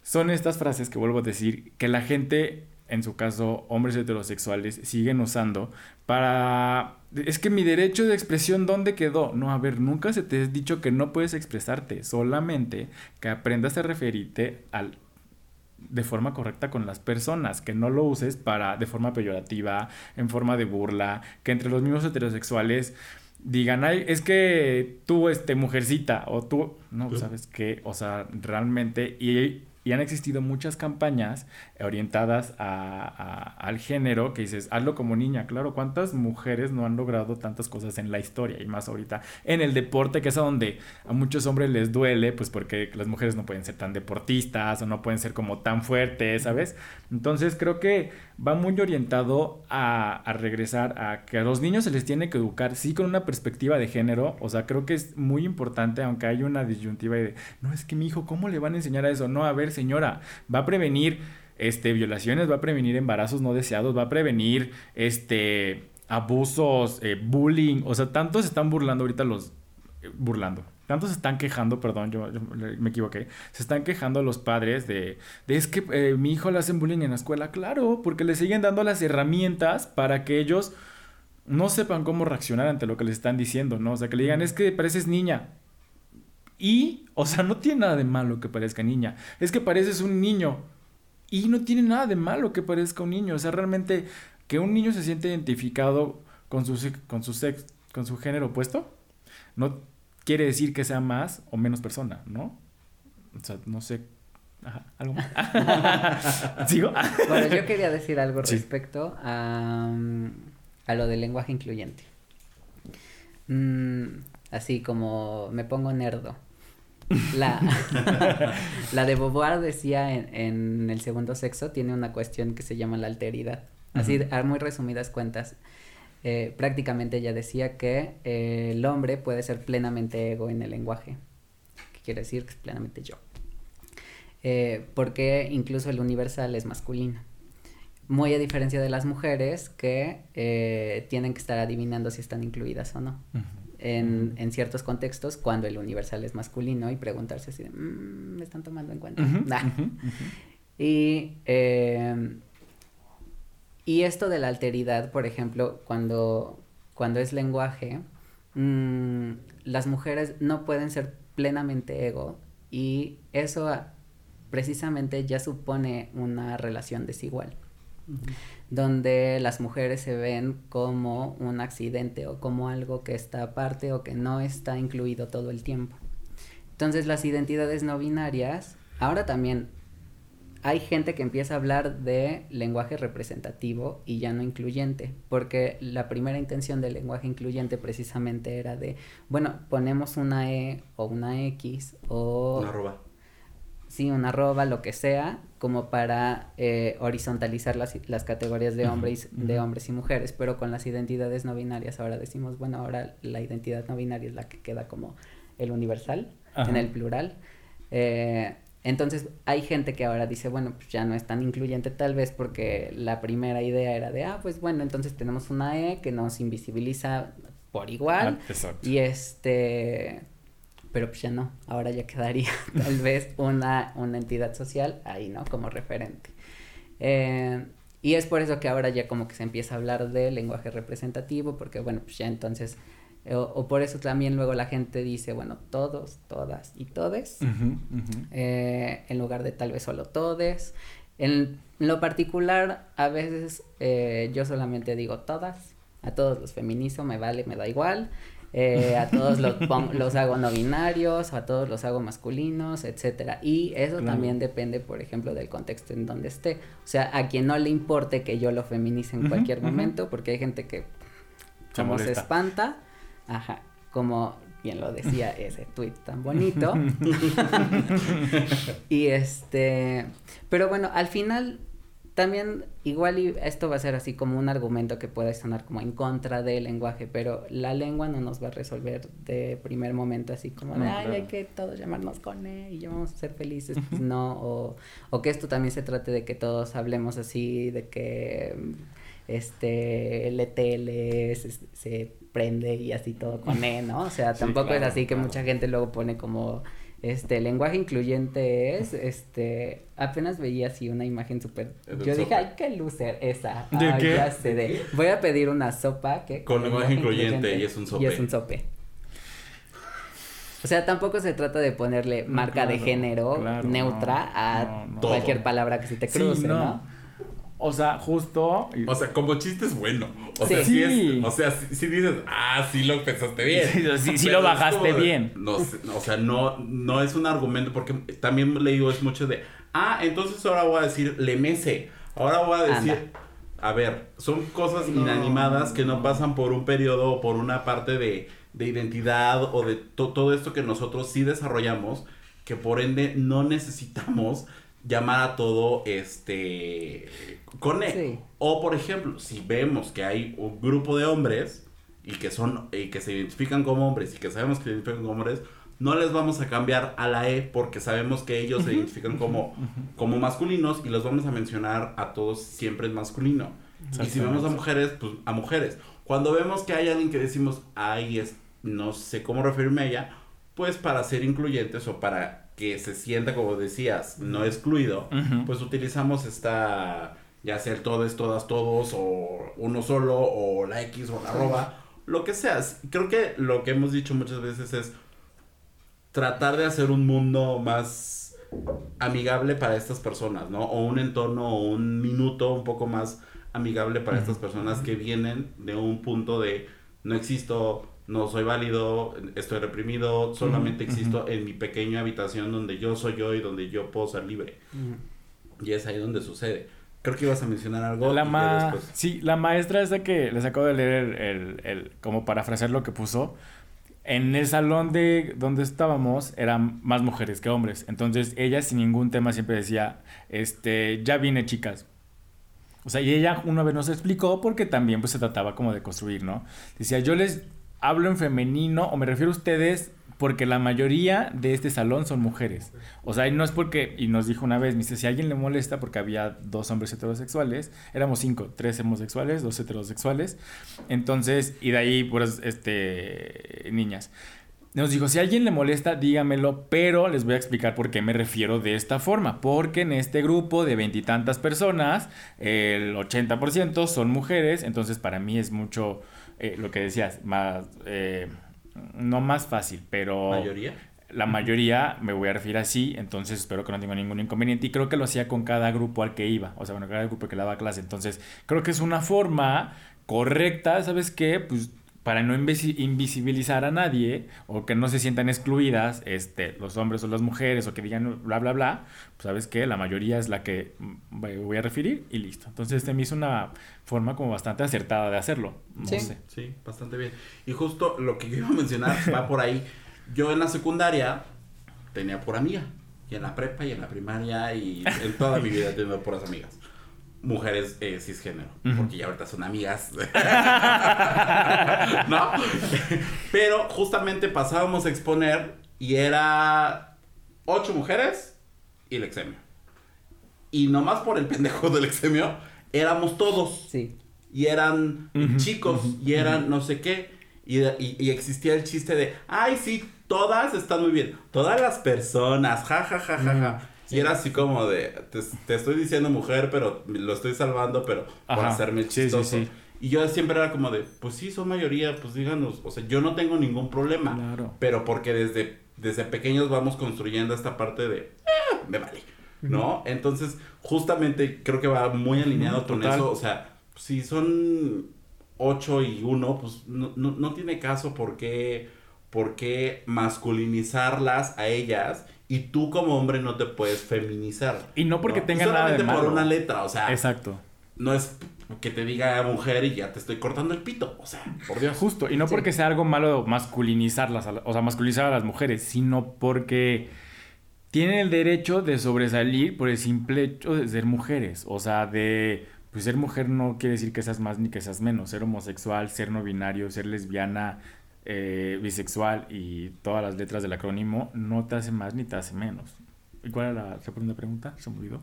son estas frases que vuelvo a decir que la gente, en su caso, hombres heterosexuales, siguen usando para... Es que mi derecho de expresión, ¿dónde quedó? No, a ver, nunca se te ha dicho que no puedes expresarte, solamente que aprendas a referirte al de forma correcta con las personas, que no lo uses para de forma peyorativa, en forma de burla, que entre los mismos heterosexuales digan, ay, es que tú, este, mujercita, o tú, no, ¿sabes qué? O sea, realmente, y, y han existido muchas campañas orientadas a, al género que dices, hazlo como niña, claro, ¿cuántas mujeres no han logrado tantas cosas en la historia? Y más ahorita en el deporte, que es a donde a muchos hombres les duele, pues porque las mujeres no pueden ser tan deportistas o no pueden ser como tan fuertes, ¿sabes? Entonces creo que va muy orientado a, a regresar a que a los niños se les tiene que educar, sí, con una perspectiva de género, o sea, creo que es muy importante, aunque hay una disyuntiva de, no, es que mi hijo, ¿cómo le van a enseñar a eso? No, a ver, señora, va a prevenir este, violaciones, va a prevenir embarazos no deseados, va a prevenir este, abusos, eh, bullying, o sea, tantos se están burlando ahorita los, eh, burlando. Tantos se están quejando, perdón, yo, yo me equivoqué. Se están quejando los padres de, de es que eh, mi hijo le hacen bullying en la escuela. Claro, porque le siguen dando las herramientas para que ellos no sepan cómo reaccionar ante lo que les están diciendo, ¿no? O sea, que le digan, es que pareces niña. Y, o sea, no tiene nada de malo que parezca niña. Es que pareces un niño. Y no tiene nada de malo que parezca un niño. O sea, realmente que un niño se siente identificado con su, con su sex, con su género opuesto, no quiere decir que sea más o menos persona, ¿no? O sea, no sé. Ajá, ¿algo más? ¿Sigo? Bueno, yo quería decir algo Sí. respecto a, mm, a lo del lenguaje incluyente. Mm, así como me pongo nerdo. La, la de Beauvoir decía en, en El segundo sexo tiene una cuestión que se llama la alteridad. Así, a muy resumidas cuentas, eh, prácticamente ella decía que eh, el hombre puede ser plenamente ego en el lenguaje. ¿Qué quiere decir? Que es plenamente yo. Eh, porque incluso el universal es masculino. muy a diferencia de las mujeres que tienen que estar adivinando si están incluidas o no. En, en, ciertos contextos, cuando el universal es masculino y preguntarse si mm, me están tomando en cuenta. Y, eh, y esto de la alteridad, por ejemplo, cuando, cuando es lenguaje, mmm, las mujeres no pueden ser plenamente ego y eso precisamente ya supone una relación desigual. Donde las mujeres se ven como un accidente o como algo que está aparte o que no está incluido todo el tiempo. Entonces las identidades no binarias, ahora también hay gente que empieza a hablar de lenguaje representativo y ya no incluyente, porque la primera intención del lenguaje incluyente precisamente era de, bueno, ponemos una E o una X o... Una arroba. Sí, una arroba, lo que sea, como para eh, horizontalizar las, las, categorías de hombres, de hombres y mujeres, pero con las identidades no binarias ahora decimos, bueno, ahora la identidad no binaria es la que queda como el universal, en el plural. Eh, entonces hay gente que ahora dice, bueno, pues ya no es tan incluyente tal vez porque la primera idea era de, ah, pues bueno, entonces tenemos una E que nos invisibiliza por igual. Ah, y este, pero pues ya no, ahora ya quedaría tal vez una, una entidad social ahí, ¿no? Como referente. Eh, y es por eso que ahora ya como que se empieza a hablar de lenguaje representativo, porque bueno, pues ya entonces o, por eso también luego la gente dice, bueno, todos, todas y todes, eh, en lugar de tal vez solo todes. En lo particular, a veces eh, yo solamente digo todas, a todos los feminizo, me vale, me da igual. Eh, a todos los, los hago no binarios, a todos los hago masculinos, etcétera. Y eso también depende, por ejemplo, del contexto en donde esté. O sea, a quien no le importe que yo lo feminice en cualquier momento, porque hay gente que como se espanta Ajá, como bien lo decía ese tweet tan bonito. y este, pero bueno, al final también igual y esto va a ser así como un argumento que pueda sonar como en contra del lenguaje, pero la lengua no nos va a resolver de primer momento así como de, ay, hay que todos llamarnos con E y ya vamos a ser felices, pues no, o, o que esto también se trate de que todos hablemos así, de que este LTL se, se prende y así todo con E, ¿no? O sea, tampoco es así que mucha gente luego pone como este lenguaje incluyente es este apenas veía así una imagen súper yo dije ay qué loser esa ¿De ay, qué? ya sé de voy a pedir una sopa que con lenguaje incluyente, y es un sope y es un sope o sea, tampoco se trata de ponerle marca claro, de género claro, neutra no, a no, no. cualquier Todo. palabra que se te Sí, cruce, no. ¿no? O sea, justo. O sea, como chiste es bueno. O sea, Sí. es, o sea, sí, sí dices, ah, sí lo pensaste bien. Sí, sí, lo bajaste de- bien. No, o sea, no, no es un argumento porque también le digo es mucho de, ah, entonces ahora voy a decir le mece. Ahora voy a decir, Anda. a ver, son cosas inanimadas que no pasan por un periodo o por una parte de, de identidad o de to- todo esto que nosotros sí desarrollamos, que por ende no necesitamos llamar a todo este con E. Sí. O por ejemplo, si vemos que hay un grupo de hombres y que son y que se identifican como hombres y que sabemos que se identifican como hombres, no les vamos a cambiar a la E porque sabemos que ellos se identifican como, como masculinos y los vamos a mencionar a todos siempre en masculino. Y si vemos a mujeres, pues a mujeres. Cuando vemos que hay alguien que decimos, ay, es, no sé cómo referirme a ella, pues para ser incluyentes o para que se sienta, como decías, no excluido, pues utilizamos esta, ya sea el todes, todas, todos, o uno solo, o la X o la arroba, lo que sea. Creo que lo que hemos dicho muchas veces es tratar de hacer un mundo más amigable para estas personas, ¿no? O un entorno o un minuto un poco más amigable para estas personas que vienen de un punto de no existo, no soy válido, estoy reprimido, solamente existo en mi pequeña habitación donde yo soy yo y donde yo puedo ser libre. Y es ahí donde sucede. Creo que ibas a mencionar algo. La ma... después- Sí, la maestra esa que les acabo de leer el, el, el- como parafrasear lo que puso. En el salón de donde estábamos eran más mujeres que hombres. Entonces ella sin ningún tema siempre decía, este, ya vine chicas. O sea, y ella una vez nos explicó porque también pues se trataba como de construir, ¿no? Decía, yo les hablo en femenino o me refiero a ustedes porque la mayoría de este salón son mujeres. O sea, y no es porque, y nos dijo una vez, me dice, si a alguien le molesta, porque había dos hombres heterosexuales, éramos cinco, tres homosexuales, dos heterosexuales, entonces, y de ahí, pues, este, niñas. Nos dijo, si a alguien le molesta, dígamelo, pero les voy a explicar por qué me refiero de esta forma. Porque en este grupo de veintitantas personas, el 80% son mujeres, entonces para mí es mucho, eh, lo que decías, más, eh, no más fácil, pero... ¿Mayoría? La mayoría me voy a referir así, entonces espero que no tenga ningún inconveniente. Y creo que lo hacía con cada grupo al que iba, o sea, bueno, cada grupo que le daba clase. Entonces, creo que es una forma correcta, ¿sabes qué? Pues para no invisi- invisibilizar a nadie o que no se sientan excluidas este, los hombres o las mujeres o que digan bla, bla, bla, pues sabes que la mayoría es la que voy a referir y listo. Entonces, este me hizo una forma como bastante acertada de hacerlo. No Sí. sé. Sí, bastante bien. Y justo lo que yo iba a mencionar va por ahí. Yo en la secundaria tenía por amiga. Y en la prepa y en la primaria y en toda mi vida he tenido puras amigas. Mujeres eh, cisgénero. Porque ya ahorita son amigas. ¿No? Pero justamente pasábamos a exponer y era ocho mujeres y el exemio. Y nomás por el pendejo del exemio, éramos todos Sí. y eran chicos y eran no sé qué y, y- y existía el chiste de ay sí todas están muy bien todas las personas ja ja ja ja ja y era así como de te, te estoy diciendo mujer pero lo estoy salvando pero por Ajá, hacerme sí, sí, chistoso sí. y yo siempre era como de pues sí son mayoría pues díganos o sea yo no tengo ningún problema Claro. pero porque desde desde pequeños vamos construyendo esta parte de "Ah, me vale ¿no? Entonces, justamente creo que va muy alineado con total. eso. O sea, si son 8 y 1, pues no, no, no tiene caso por qué, por qué masculinizarlas a ellas y tú como hombre no te puedes feminizar. Y no porque ¿no? tengan nada de Solamente por malo. una letra, o sea, Exacto. no es que te diga mujer y ya te estoy cortando el pito. O sea, por Dios. Justo, y no Sí. porque sea algo malo masculinizarlas, o sea, masculinizar a las mujeres, sino porque tienen el derecho de sobresalir por el simple hecho de ser mujeres. O sea, de. Pues ser mujer no quiere decir que seas más ni que seas menos. Ser homosexual, ser no binario, ser lesbiana, eh, bisexual y todas las letras del acrónimo no te hace más ni te hace menos. ¿Y cuál era la segunda pregunta? ¿Se me olvidó?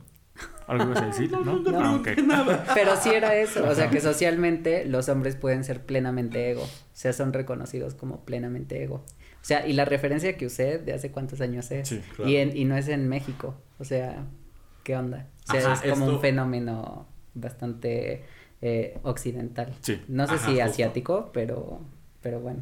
¿Algo ibas a decir? ¿No? No, no, Ah, no, ok. nada. Pero sí era eso, o sea que socialmente los hombres pueden ser plenamente ego, o sea, son reconocidos como plenamente ego. O sea, y la referencia que usé de hace cuántos años es, Sí, claro. y, en, y no es en México, o sea, ¿qué onda? O sea, Ajá, es como esto- un fenómeno bastante eh, occidental. Sí. No sé Ajá, si justo. asiático, pero, pero bueno,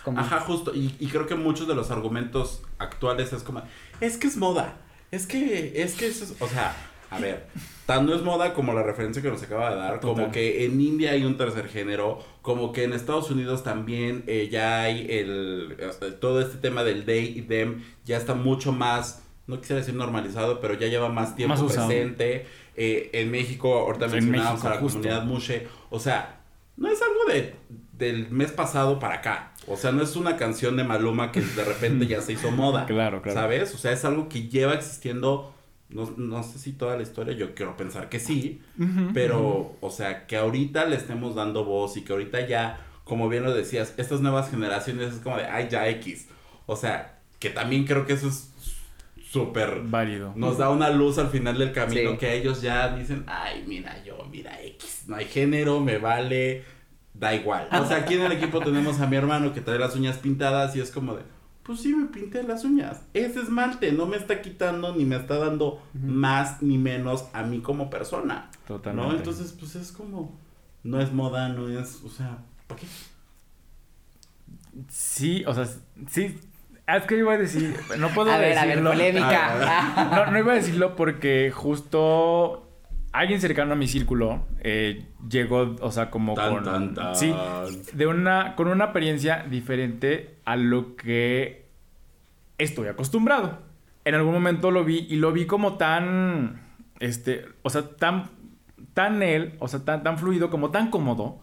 como... Ajá, justo. Y, y creo que muchos de los argumentos actuales es como, es que es moda. Es que, es que eso es, o sea, a ver, tan no es moda como la referencia que nos acaba de dar, como que en India hay un tercer género, como que en Estados Unidos también eh, ya hay el, eh, todo este tema del they y them ya está mucho más, no quisiera decir normalizado, pero ya lleva más tiempo Más presente. Eh, en México, ahorita En mencionábamos a la justo. comunidad Mushe, o sea, no es algo de del mes pasado para acá. O sea, no es una canción de Maluma que de repente ya se hizo moda. Claro, claro. ¿Sabes? O sea, es algo que lleva existiendo, no, no sé si toda la historia, yo quiero pensar que sí, pero, o sea, que ahorita le estemos dando voz y que ahorita ya, como bien lo decías, estas nuevas generaciones es como de, ay, ya X. O sea, que también creo que eso es súper Válido. nos da una luz al final del camino Sí. que ellos ya dicen, ay, mira yo, mira X, no hay género, me vale, da igual. O sea, aquí en el equipo tenemos a mi hermano que trae las uñas pintadas y es como de, pues sí, me pinté las uñas. Ese esmalte no me está quitando ni me está dando más ni menos a mí como persona. Totalmente. ¿No? Entonces, pues es como, no es moda, no es, o sea, ¿para qué? Sí, o sea, sí. Es que iba a decir, no puedo a ver, a ver, decirlo. polémica. No, no iba a decirlo porque justo alguien cercano a mi círculo eh, llegó, o sea, como Tan, con... tan, tan. Sí, de una, con una apariencia diferente a lo que estoy acostumbrado. En algún momento lo vi y lo vi como tan, este, o sea, tan, tan él, o sea, tan, tan fluido, como tan cómodo.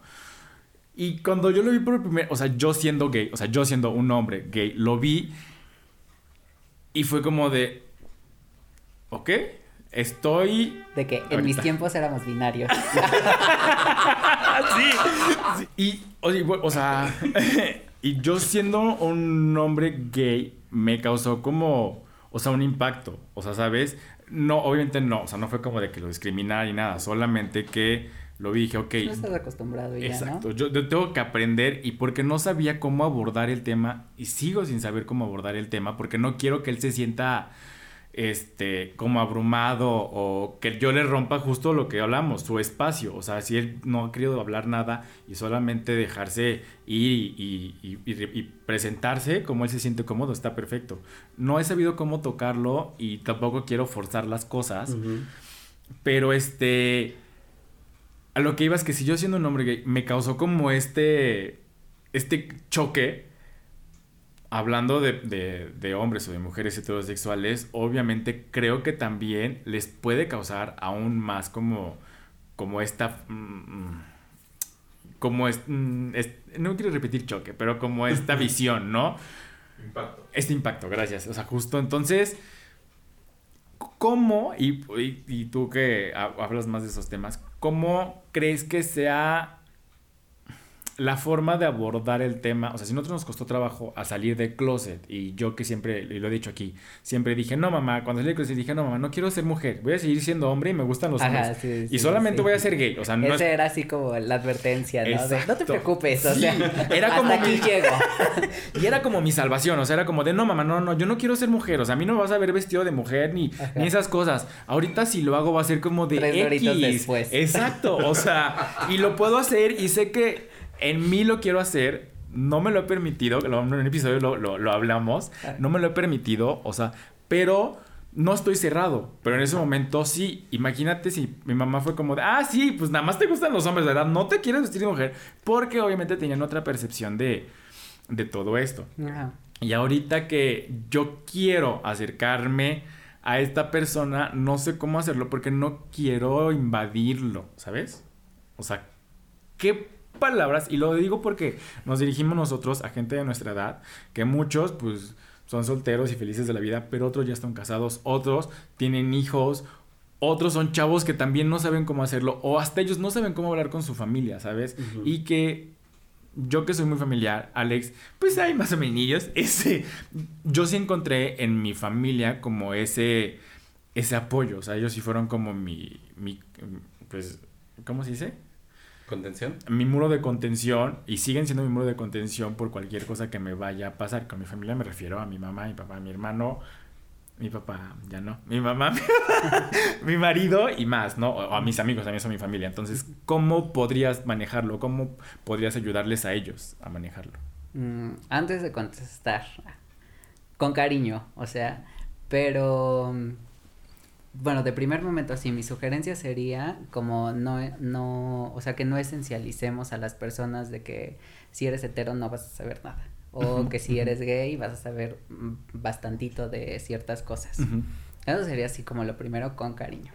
Y cuando yo lo vi por primera, o sea, yo siendo gay, o sea, yo siendo un hombre gay, lo vi y fue como de, ok, estoy De que en Ahorita. mis tiempos éramos binarios. sí, sí. Y, oye, o sea, Y yo siendo un hombre gay, me causó como, o sea, un impacto. O sea, ¿sabes? No, obviamente no, o sea, no fue como de que lo discriminara ni nada, solamente que lo vi y dije, ok. No estás acostumbrado ya, Exacto, yo, yo tengo que aprender y porque no sabía cómo abordar el tema y sigo sin saber cómo abordar el tema porque no quiero que él se sienta este, como abrumado o que yo le rompa justo lo que hablamos, su espacio. O sea, si él no ha querido hablar nada y solamente dejarse ir y, y- y- y presentarse como él se siente cómodo, está perfecto. No he sabido cómo tocarlo y tampoco quiero forzar las cosas, pero este... A lo que iba es que si yo siendo un hombre gay me causó como este... Este choque hablando de, de- de hombres o de mujeres heterosexuales, obviamente creo que también les puede causar aún más como, como esta... mm, como es, mm, es- No quiero repetir choque, pero como esta visión, ¿no? Impacto. Este impacto, gracias. O sea, justo entonces, ¿cómo, y, y- y tú que ha- hablas más de esos temas, cómo crees que sea la forma de abordar el tema? O sea, si a nosotros nos costó trabajo a salir del closet, y yo que siempre, y lo he dicho aquí, siempre dije, no mamá, cuando salí del closet dije, no mamá, no quiero ser mujer, voy a seguir siendo hombre y me gustan los Ajá, hombres. sí, sí, y solamente sí. voy a ser gay. O sea, no es Esa era así como la advertencia, ¿no? De, no te preocupes, o sea, era hasta como aquí mi- llego. Y era como mi salvación, o sea, era como de, no, mamá, no, no, yo no quiero ser mujer, o sea, a mí no me vas a ver vestido de mujer ni, Ajá. ni esas cosas. Ahorita si lo hago va a ser como de Tres X. después. Exacto, o sea, y lo puedo hacer y sé que en mí lo quiero hacer. No me lo he permitido, en un episodio lo, lo- lo hablamos, no me lo he permitido, o sea, pero no estoy cerrado, pero en ese momento sí, imagínate si mi mamá fue como de, ah, sí, pues nada más te gustan los hombres, ¿verdad? No te quieres vestir de mujer, porque obviamente tenían otra percepción de, de todo esto. Ajá. Y ahorita que yo quiero acercarme a esta persona, no sé cómo hacerlo porque no quiero invadirlo, ¿sabes? O sea, ¿qué palabras? Y lo digo porque nos dirigimos nosotros a gente de nuestra edad, que muchos pues son solteros y felices de la vida, pero otros ya están casados, otros tienen hijos, otros son chavos que también no saben cómo hacerlo, o hasta ellos no saben cómo hablar con su familia, ¿sabes? Y que yo que soy muy familiar, Alex, pues hay más o menos ese, yo sí encontré en mi familia como ese, ese apoyo, o sea, ellos sí fueron como mi, mi, pues, ¿cómo se dice? ¿Contención? mi muro de contención y siguen siendo mi muro de contención por cualquier cosa que me vaya a pasar. Con mi familia me refiero a mi mamá, mi papá, mi hermano, mi papá, ya no, mi mamá, mi, mi marido y más, ¿no? O a mis amigos, también son mi familia. Entonces, ¿cómo podrías manejarlo? ¿Cómo podrías ayudarles a ellos a manejarlo? Mm, antes de contestar, con cariño, o sea, pero mm, bueno, de primer momento sí, mi sugerencia sería como no, no, o sea, que no esencialicemos a las personas de que si eres hetero no vas a saber nada, o que si eres gay vas a saber mm, bastantito de ciertas cosas. Eso sería así como lo primero con cariño.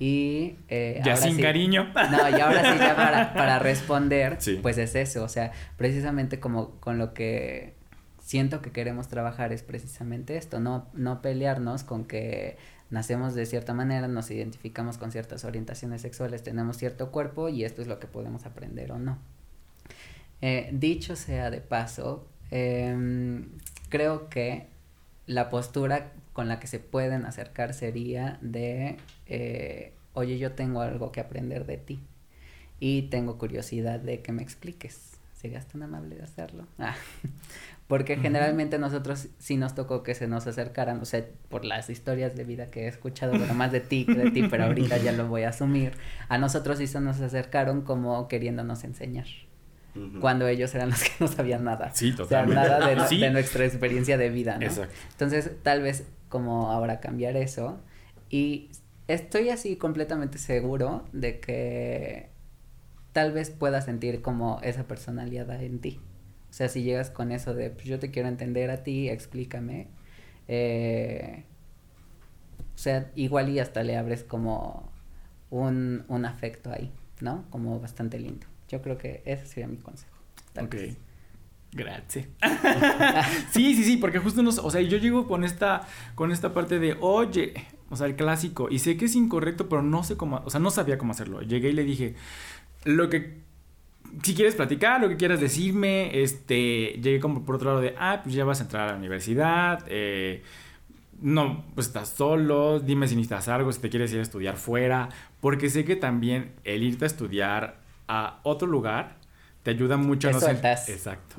Y eh, Ya ahora sin sí- cariño. no, y ahora sí ya para, para responder, Sí. pues es eso, o sea, precisamente como con lo que siento que queremos trabajar es precisamente esto, no, no pelearnos con que nacemos de cierta manera, nos identificamos con ciertas orientaciones sexuales, tenemos cierto cuerpo y esto es lo que podemos aprender o no. Eh, dicho sea de paso, em, creo que la postura con la que se pueden acercar sería de, eh, oye, yo tengo algo que aprender de ti y tengo curiosidad de que me expliques. ¿Serías tan amable de hacerlo? Ah, Porque generalmente nosotros sí nos tocó que se nos acercaran, o sea, por las historias de vida que he escuchado, bueno, más de ti que de ti, pero ahorita ya lo voy a asumir. A nosotros sí se nos acercaron como queriéndonos enseñar cuando ellos eran los que no sabían nada. Sí, O sea, totalmente. nada de, Sí. de nuestra experiencia de vida, ¿no? Exacto. Entonces, tal vez como ahora cambiar eso y estoy así completamente seguro de que tal vez pueda sentir como esa personalidad en ti. O sea, si llegas con eso de, pues yo te quiero entender a ti, explícame. eh, o sea, igual y hasta le abres como un, un afecto ahí, ¿no? Como bastante lindo. Yo creo que ese sería mi consejo. Ok. vez. Gracias. sí, sí, sí, porque justo nos, o sea, yo llego con esta, con esta parte de, oye, o sea, el clásico, y sé que es incorrecto, pero no sé cómo, o sea, no sabía cómo hacerlo. Llegué y le dije, lo que si quieres platicar, lo que quieras decirme, este, llegué como por otro lado de, ah, pues ya vas a entrar a la universidad, eh, no, pues estás solo, dime si necesitas algo, si te quieres ir a estudiar fuera, porque sé que también el irte a estudiar a otro lugar te ayuda mucho Te a no ser-. Exacto.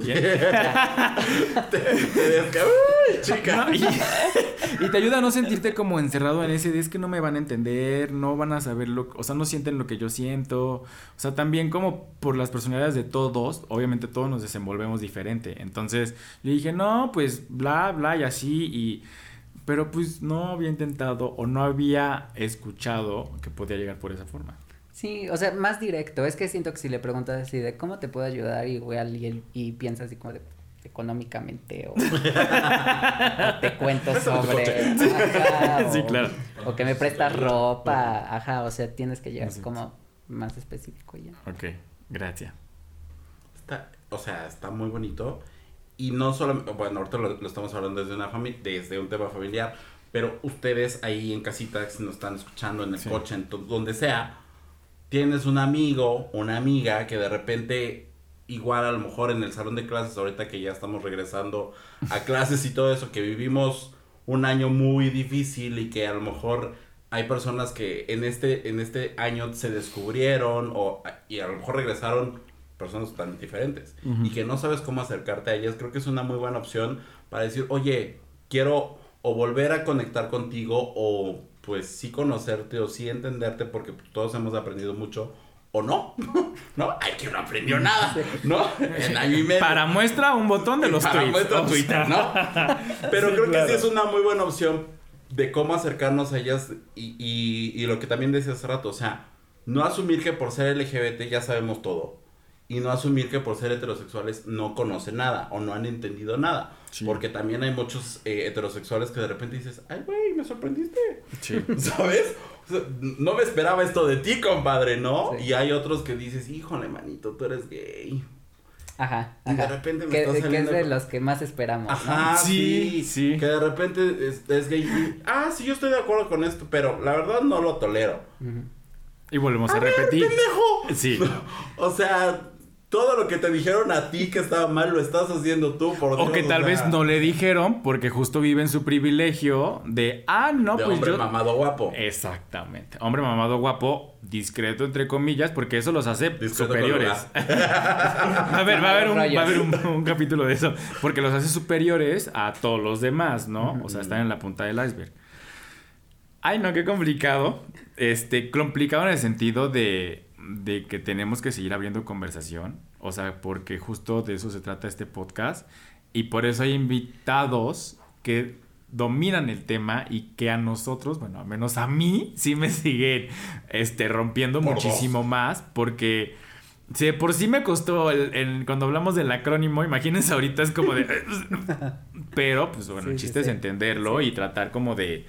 Te- te desca- ¡Uy, chica! No, y, y te ayuda a no sentirte como encerrado en ese de es que no me van a entender, no van a saber lo, o sea, no sienten lo que yo siento. O sea, también como por las personalidades de todos, obviamente todos nos desenvolvemos diferente. Entonces, yo dije, "No, pues bla bla y así y pero pues no había intentado o no había escuchado que podía llegar por esa forma. Sí, o sea, más directo. Es que siento que si le preguntas así de cómo te puedo ayudar igual y, él- y piensas así como de económicamente o, o te cuento sobre ajá, o, Sí, claro. o que me prestas ropa, ajá, o sea, tienes que llegar como más específico ya. Ok, gracias. Está, o sea, está muy bonito. Y no solo, bueno, ahorita lo, lo estamos hablando desde una familia, desde un tema familiar, pero ustedes ahí en casita, si nos están escuchando en el Sí. coche, en donde sea, tienes un amigo, una amiga que de repente, igual a lo mejor en el salón de clases, ahorita que ya estamos regresando a clases y todo eso, que vivimos un año muy difícil y que a lo mejor hay personas que en este, en este año se descubrieron o, y a lo mejor regresaron personas tan diferentes. Y que no sabes cómo acercarte a ellas, creo que es una muy buena opción para decir, oye, quiero o volver a conectar contigo o pues sí conocerte o sí entenderte porque todos hemos aprendido mucho o no, ¿no? Hay que no aprendió nada, ¿no? En año y medio. Para muestra un botón de los Para tweets. muestra Twitter, ¿no? Pero Sí, creo que sí es una muy buena opción de cómo acercarnos a ellas y, y, y lo que también decía hace rato, o sea, no asumir que por ser LGBT ya sabemos todo y no asumir que por ser heterosexuales no conocen nada o no han entendido nada. Sí. Porque también hay muchos eh, heterosexuales que de repente dices, ay, güey, me sorprendiste. Sí. ¿Sabes? No me esperaba esto de ti, compadre, ¿no? Sí. Y hay otros que dices, híjole, manito, tú eres gay. Ajá, Y de repente me que, está que es de los que más esperamos, ¿no? Ajá, Sí, sí, sí. Que de repente es, es gay. y, ah, sí, yo estoy de acuerdo con esto, pero la verdad no lo tolero. Y volvemos a, repetir. ¡Pendejo! Sí. O sea, todo lo que te dijeron a ti que estaba mal lo estás haciendo tú, por Dios. O que tal sea, vez no le dijeron porque justo vive en su privilegio de, ah, no, De pues hombre yo... mamado guapo. Exactamente. Hombre mamado guapo, discreto entre comillas, porque eso los hace Discreto superiores. a ver, va a haber, un, va a Rayos. haber un, un capítulo de eso. Porque los hace superiores a todos los demás, ¿no? O sea, están en la punta del iceberg. Ay, no, qué complicado. Este, complicado en el sentido de, de que tenemos que seguir abriendo conversación. O sea, porque justo de eso se trata este podcast. Y por eso hay invitados que dominan el tema y que a nosotros, bueno, al menos a mí, sí me siguen este, rompiendo Por muchísimo más. Porque de por sí me costó el, el- cuando hablamos del acrónimo, imagínense ahorita es como de... Pero, pues bueno, Sí, el sí, chiste sí. es entenderlo y tratar como de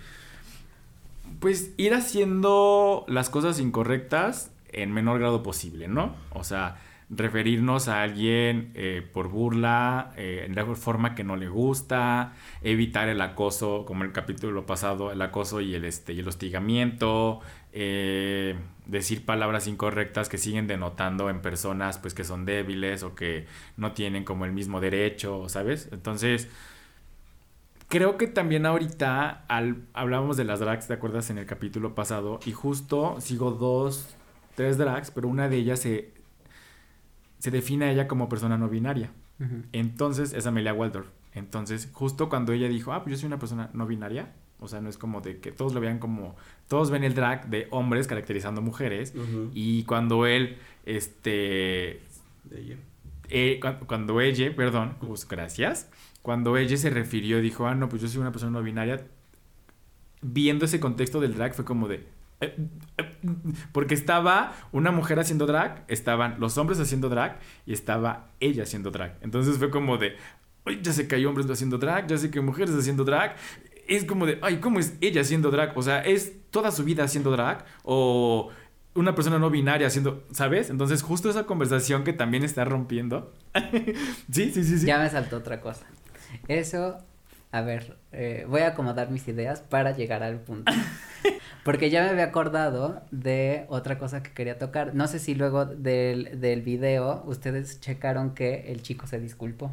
pues ir haciendo las cosas incorrectas en menor grado posible, ¿no? O sea, referirnos a alguien eh, por burla, eh, en la forma que no le gusta, evitar el acoso, como el capítulo pasado, el acoso y el, este, y el hostigamiento, eh, decir palabras incorrectas que siguen denotando en personas pues que son débiles o que no tienen como el mismo derecho, ¿sabes? Entonces, Creo que también ahorita al, hablábamos de las drags, ¿te acuerdas? En el capítulo pasado. Y justo sigo dos, tres drags, pero una de ellas se, se define a ella como persona no binaria. Entonces es Amelia Waldorf. Entonces, justo cuando ella dijo, ah, pues yo soy una persona no binaria. O sea, no es como de que todos lo vean como. Todos ven el drag de hombres caracterizando mujeres. Y cuando él, este, ella. eh, cu- cuando ella, perdón, pues, gracias, cuando ella se refirió, dijo, ah, no, pues yo soy una persona no binaria, viendo ese contexto del drag fue como de... Porque estaba una mujer haciendo drag, estaban los hombres haciendo drag y estaba ella haciendo drag. Entonces fue como de, "Ay, ya sé que hay hombres haciendo drag, ya sé que hay mujeres haciendo drag. Es como de, ay, ¿cómo es ella haciendo drag? O sea, ¿es toda su vida haciendo drag? ¿O una persona no binaria haciendo, ¿sabes? Entonces justo esa conversación que también está rompiendo. sí, sí, sí, sí. Ya me saltó otra cosa. Eso a ver, eh, voy a acomodar mis ideas para llegar al punto. Porque ya me había acordado de otra cosa que quería tocar. No sé si luego del, del video ustedes checaron que el chico se disculpó.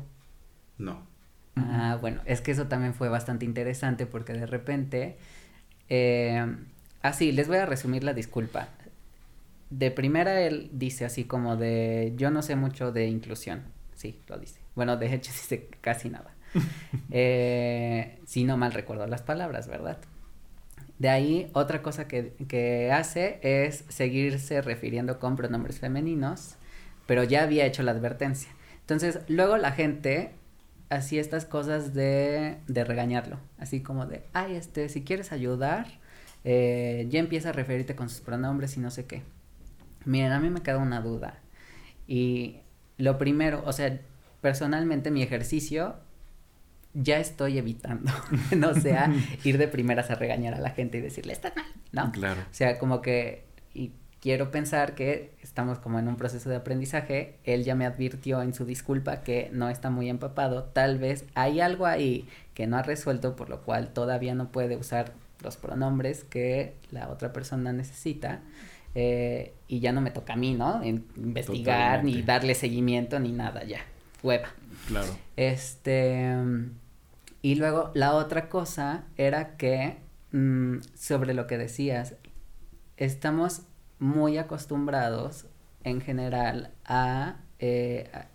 No. Ah, bueno, es que eso también fue bastante interesante porque de repente... Eh, así, les voy a resumir la disculpa. De primera él dice así como de, yo no sé mucho de inclusión. Sí, lo dice. Bueno, de hecho dice casi nada. eh, si no mal recuerdo las palabras, ¿verdad? De ahí, otra cosa que, que hace es seguirse refiriendo con pronombres femeninos, pero ya había hecho la advertencia. Entonces, luego la gente hacía estas cosas de, de regañarlo, así como de, ay, este, si quieres ayudar, eh, ya empieza a referirte con sus pronombres y no sé qué. Miren, a mí me queda una duda. Y lo primero, o sea, personalmente mi ejercicio ya estoy evitando, no sea ir de primeras a regañar a la gente y decirle, estás mal, ¿no? Claro. O sea, como que, y quiero pensar que estamos como en un proceso de aprendizaje, él ya me advirtió en su disculpa que no está muy empapado, tal vez hay algo ahí que no ha resuelto, por lo cual todavía no puede usar los pronombres que la otra persona necesita. Eh, y ya no me toca a mí, ¿no? En investigar, Totalmente. ni darle seguimiento, ni nada, ya. Hueva. Claro. Este. Y luego la otra cosa era que, mm, sobre lo que decías, estamos muy acostumbrados en general a, eh, a-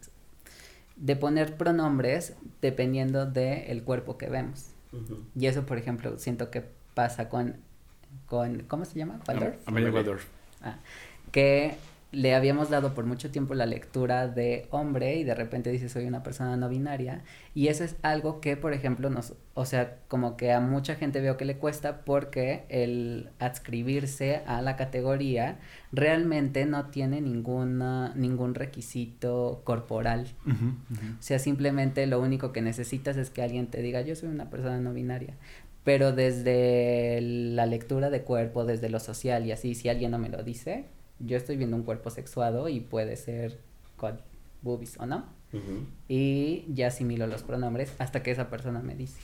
de poner pronombres dependiendo del cuerpo que vemos. Y eso, por ejemplo, siento que pasa con, con ¿cómo se llama? Waldorf. Amelia Amelia. Waldorf. Ah, que le habíamos dado por mucho tiempo la lectura de hombre y de repente dice soy una persona no binaria y eso es algo que por ejemplo nos o sea como que a mucha gente veo que le cuesta porque el adscribirse a la categoría realmente no tiene ninguna ningún requisito corporal. O sea, simplemente lo único que necesitas es que alguien te diga, yo soy una persona no binaria. Pero desde la lectura de cuerpo, desde lo social y así, si alguien no me lo dice, yo estoy viendo un cuerpo sexuado y puede ser con boobies o no. Ujú. Y ya asimilo los pronombres hasta que esa persona me dice.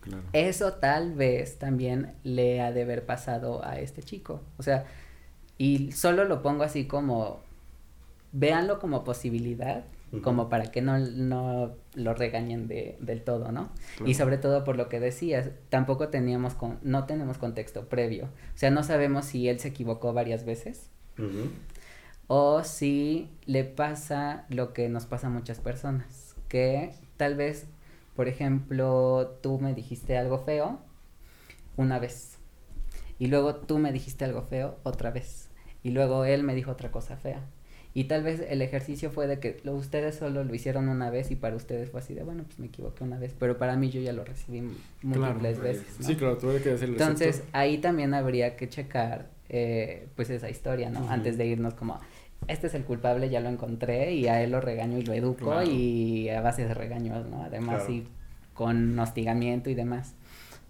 Claro. Eso tal vez también le ha de haber pasado a este chico. O sea, y solo lo pongo así como, véanlo como posibilidad, Ujú. como para que no, no lo regañen de, del todo, ¿no? Claro. Y sobre todo por lo que decías, tampoco teníamos, con, no tenemos contexto previo. O sea, no sabemos si él se equivocó varias veces O si le pasa lo que nos pasa a muchas personas, que tal vez, por ejemplo, tú me dijiste algo feo una vez y luego tú me dijiste algo feo otra vez y luego él me dijo otra cosa fea. Y tal vez el ejercicio fue de que lo, ustedes solo lo hicieron una vez y para ustedes fue así de, bueno, pues me equivoqué una vez, pero para mí yo ya lo recibí múltiples veces. ¿no? Sí, claro, tuve que el Entonces, ahí también habría que checar, eh, pues, esa historia, ¿no? Antes de irnos como, este es el culpable, ya lo encontré, y a él lo regaño y lo educo, Claro. y a base de regaños, ¿no? Además, Claro. y con hostigamiento y demás.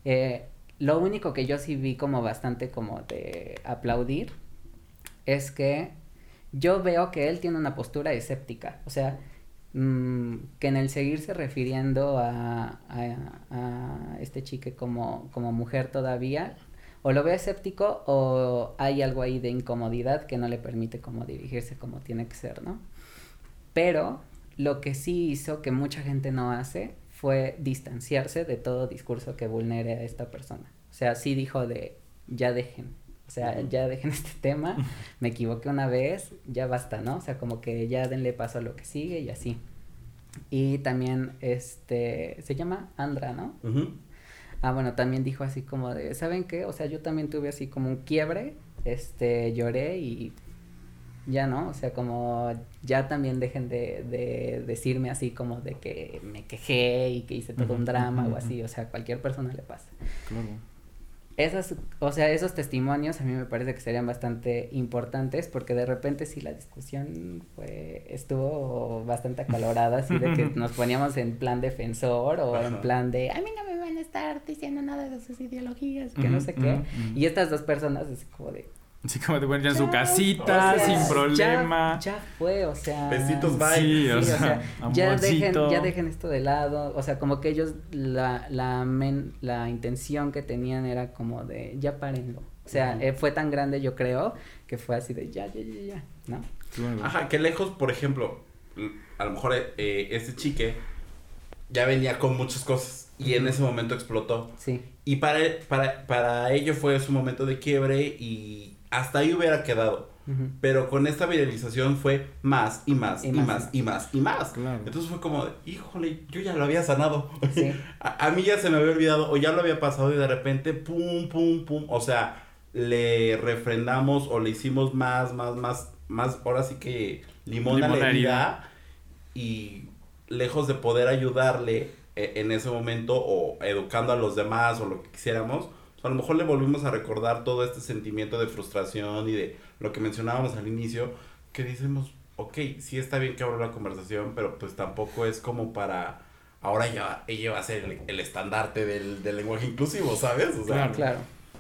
Eh, lo único que yo sí vi como bastante como de aplaudir es que yo veo que él tiene una postura escéptica, o sea, mm, que en el seguirse refiriendo a, a, a este chique como, como mujer todavía, o lo ve escéptico o hay algo ahí de incomodidad que no le permite como dirigirse como tiene que ser, ¿no? Pero lo que sí hizo que mucha gente no hace fue distanciarse de todo discurso que vulnere a esta persona. O sea, sí dijo de ya dejen, o sea, ya dejen este tema, me equivoqué una vez, ya basta, ¿no? O sea, como que ya denle paso a lo que sigue y así. Y también, este, se llama Andra, ¿no? Ujú. Ah, bueno, también dijo así como de, ¿saben qué? O sea, yo también tuve así como un quiebre, este, lloré y ya no, o sea, como ya también dejen de, de decirme así como de que me quejé y que hice todo un drama o así, o sea, a cualquier persona le pasa. Claro. Esas, o sea, esos testimonios a mí me parece que serían bastante importantes porque de repente sí la discusión fue, estuvo bastante acalorada, así de que nos poníamos en plan defensor o en plan de, a mí no me estar diciendo nada de sus ideologías, que no sé qué. Y estas dos personas es como de, Así como te ponen en su casita, o sea, sin problema. Ya, ya fue, o sea. Besitos, bye. Sí, o Sí, o sea, sea, ya dejen, ya dejen esto de lado, o sea, como que ellos la, la, men- la intención que tenían era como de ya párenlo, o sea, eh, fue tan grande yo creo que fue así de ya, ya, ya, ya, ¿no? Bueno. Ajá, que lejos, por ejemplo, a lo mejor eh, este chique ya venía con muchas cosas y en ese momento explotó. Sí, Y para, para, para ello fue su momento de quiebre y hasta ahí hubiera quedado. ujú, Pero con esta viralización fue más y más y, Y más, más. y más y más. Claro. Entonces fue como, de, híjole, yo ya lo había sanado. Sí. a, a mí ya se me había olvidado o ya lo había pasado y de repente, pum, pum, pum. O sea, le refrendamos o le hicimos más, más, más, más, ahora sí que limón a la herida. Y lejos de poder ayudarle en ese momento o educando a los demás o lo que quisiéramos, pues, a lo mejor le volvimos a recordar todo este sentimiento de frustración y de lo que mencionábamos al inicio, que decimos, ok, sí está bien que abro la conversación, pero pues tampoco es como para... Ahora ya ella va a ser el, el estandarte del, del lenguaje inclusivo, ¿sabes? O sea, Claro. claro,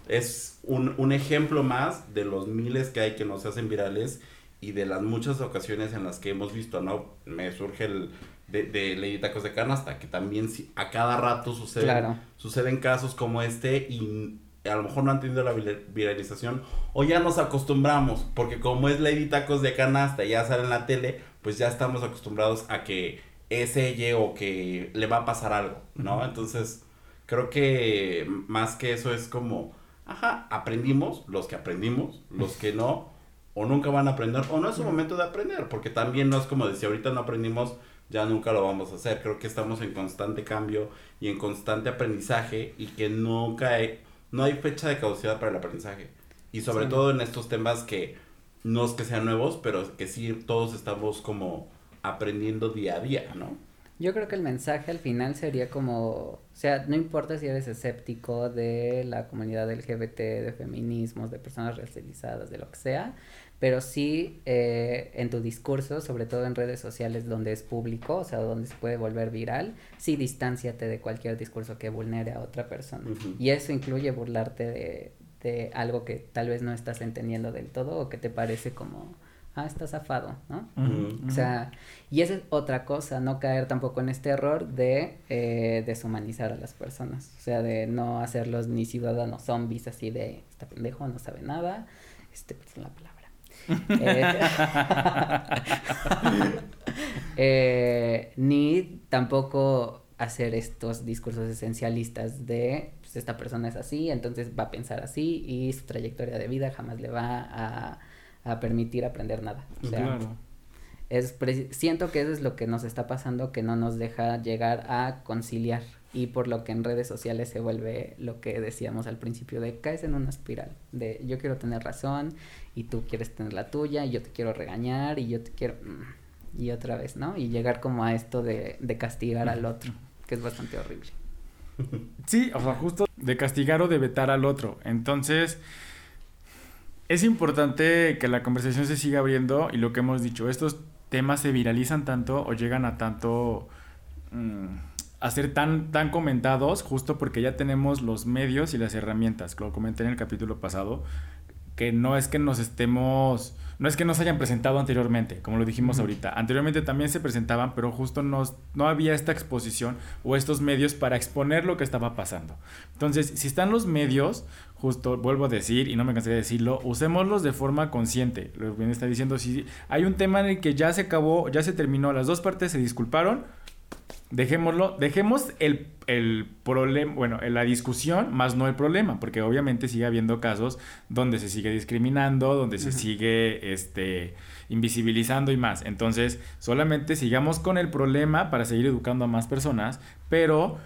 es un, un ejemplo más de los miles que hay que nos hacen virales y de las muchas ocasiones en las que hemos visto, ¿no? Me surge el de, de Lady Tacos de Canasta, que también sí- a cada rato suceden, Claro. suceden casos como este y a lo mejor no han tenido la vira- viralización o ya nos acostumbramos, porque como es Lady Tacos de Canasta y ya sale en la tele, pues ya estamos acostumbrados a que es ella o que le va a pasar algo, ¿no? Entonces, creo que más que eso es como, ajá, aprendimos, los que aprendimos, los que no, o nunca van a aprender, o no es su momento de aprender, porque también no es como de si ahorita no aprendimos, ya nunca lo vamos a hacer. Creo que estamos en constante cambio y en constante aprendizaje y que nunca hay, no hay fecha de caducidad para el aprendizaje. Y sobre Sí. todo en estos temas que no es que sean nuevos, pero que sí todos estamos como aprendiendo día a día, ¿no? Yo creo que el mensaje al final sería como, o sea, no importa si eres escéptico de la comunidad LGBT, de feminismos, de personas racializadas, de lo que sea, pero sí eh, en tu discurso, sobre todo en redes sociales donde es público, o sea, donde se puede volver viral, sí distánciate de cualquier discurso que vulnere a otra persona. Ujú. Y eso incluye burlarte de, de algo que tal vez no estás entendiendo del todo o que te parece como, ah, estás zafado, ¿no? Ujú. O sea, y esa es otra cosa, no caer tampoco en este error de eh, deshumanizar a las personas, o sea, de no hacerlos ni ciudadanos zombies, así de, está pendejo, no sabe nada, este, pues la palabra. Eh, eh, ni tampoco hacer estos discursos esencialistas de, pues esta persona es así, entonces va a pensar así y su trayectoria de vida jamás le va a, a permitir aprender nada. O sea, Claro. es siento que eso es lo que nos está pasando que no nos deja llegar a conciliar y por lo que en redes sociales se vuelve lo que decíamos al principio de caes en una espiral de yo quiero tener razón y tú quieres tener la tuya y yo te quiero regañar y yo te quiero mm, y otra vez no y llegar como a esto de, de castigar al otro que es bastante horrible. Sí, o sea, justo de castigar o de vetar al otro. Entonces, es importante que la conversación se siga abriendo y lo que hemos dicho, estos temas se viralizan tanto o llegan a tanto mm, a ser tan, tan comentados justo porque ya tenemos los medios y las herramientas, que lo comenté en el capítulo pasado, que no es que nos estemos, no es que nos hayan presentado anteriormente, como lo dijimos ahorita. Anteriormente también se presentaban, pero justo nos, no había esta exposición o estos medios para exponer lo que estaba pasando. Entonces, si están los medios, justo vuelvo a decir, y no me cansaré de decirlo, usémoslos de forma consciente. Lo que bien está diciendo, si hay un tema en el que ya se acabó, ya se terminó, las dos partes se disculparon, dejémoslo, dejemos el, el problema, bueno, la discusión más no el problema, porque obviamente sigue habiendo casos donde se sigue discriminando, donde se sigue este invisibilizando y más. Entonces, solamente sigamos con el problema para seguir educando a más personas, pero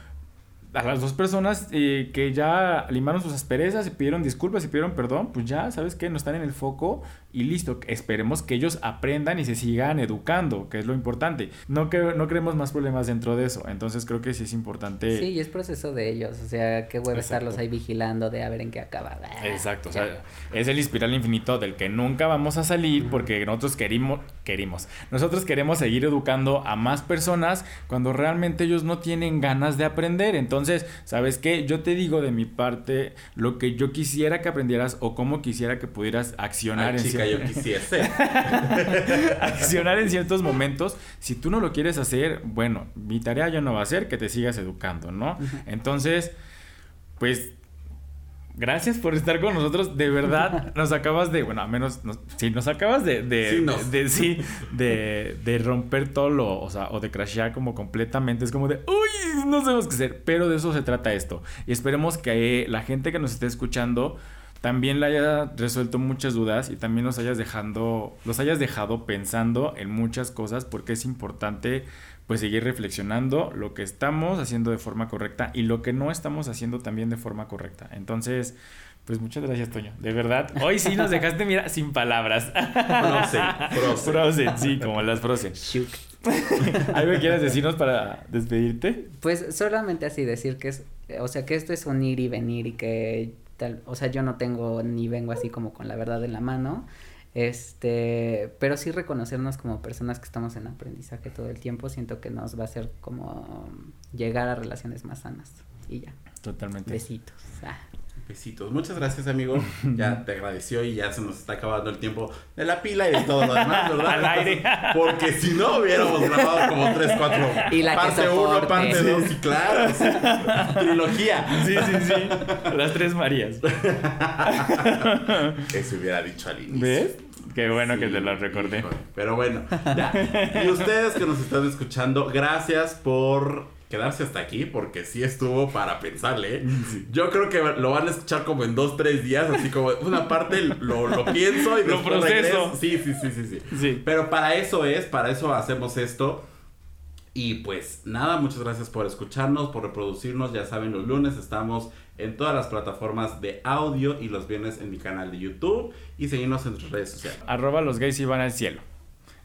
a las dos personas eh, que ya limaron sus asperezas y pidieron disculpas y pidieron perdón, pues ya, ¿sabes qué? No están en el foco y listo. Esperemos que ellos aprendan y se sigan educando, que es lo importante. No, que, no queremos más problemas dentro de eso. Entonces creo que sí es importante. sí y es proceso de ellos o sea qué huevo Exacto. estarlos ahí vigilando de a ver en qué acaba Exacto, o Ya. sea, es el espiral infinito del que nunca vamos a salir porque nosotros queremos, queremos, nosotros queremos seguir educando a más personas cuando realmente ellos no tienen ganas de aprender. Entonces, Entonces, ¿sabes qué? Yo te digo de mi parte lo que yo quisiera que aprendieras o cómo quisiera que pudieras accionar Ay, en chica, yo quisiese. accionar en ciertos momentos. Si tú no lo quieres hacer, bueno, mi tarea ya no va a ser que te sigas educando, ¿no? Entonces, pues gracias por estar con nosotros. De verdad, nos acabas de, bueno, a menos, nos, sí, nos acabas de, de, Sí, nos. de, sí, de, de romper todo lo, o sea, o de crashear como completamente. Es como de, uy, no sabemos qué hacer. Pero de eso se trata esto. Y esperemos que eh, la gente que nos esté escuchando también le haya resuelto muchas dudas y también los hayas dejando, los hayas dejado pensando en muchas cosas porque es importante pues seguir reflexionando lo que estamos haciendo de forma correcta y lo que no estamos haciendo también de forma correcta. Entonces, pues muchas gracias, Toño. De verdad, hoy sí nos dejaste, mira, sin palabras. Frozen, Frozen. Frozen, sí, como las Frozen. Shook. ¿Algo quieres decirnos para despedirte? Pues solamente así decir que es, o sea, que esto es un ir y venir y que tal, o sea, yo no tengo ni vengo así como con la verdad en la mano, este, pero sí reconocernos como personas que estamos en aprendizaje todo el tiempo, siento que nos va a hacer como llegar a relaciones más sanas y ya, Totalmente. besitos. Ah. Besitos. Muchas gracias, amigo. Ya te agradeció y ya se nos está acabando el tiempo de la pila y de todo lo demás, ¿verdad? Al aire. Porque si no hubiéramos grabado como 3, 4. Y la parte 1, soporte. parte 2 y claro. sí. Trilogía. Sí, sí, sí. Las tres Marías. Eso hubiera dicho al inicio. ¿Ves? Qué bueno que te lo recordé. Pero bueno, ya. Y ustedes que nos están escuchando, gracias por quedarse hasta aquí, porque sí estuvo para pensarle. ¿eh? Yo creo que lo van a escuchar como en dos, tres días, así como una parte lo, lo pienso y Lo proceso. Sí, sí, sí, sí, sí. Sí. Pero para eso es, para eso hacemos esto. Y pues nada, muchas gracias por escucharnos, por reproducirnos. Ya saben, los lunes estamos en todas las plataformas de audio y los viernes en mi canal de YouTube y seguirnos en nuestras redes sociales. Arroba los gays iban al cielo.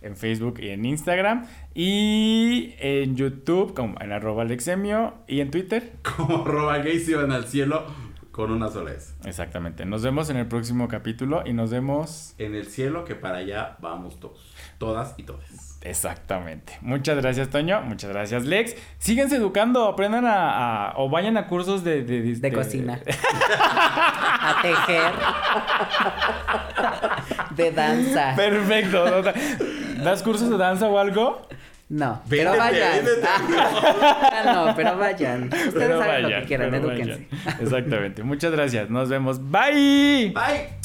En Facebook y en Instagram. Y en YouTube, como en arroba alexemio. Y en Twitter. Como arroba gays iban al cielo con una sola S. Exactamente. Nos vemos en el próximo capítulo y nos vemos. En el cielo que para allá vamos todos. Todas y todos. Exactamente. Muchas gracias, Toño. Muchas gracias, Lex. Síguense educando, aprendan a, a- o vayan a cursos de, de, De cocina. a tejer. de danza. Perfecto. ¿Das cursos de danza o algo? No, pero vayan. Ah, no, pero vayan. Ustedes Pero saben lo que quieran, edúquense. vayan. Exactamente. Muchas gracias. Nos vemos. Bye. Bye.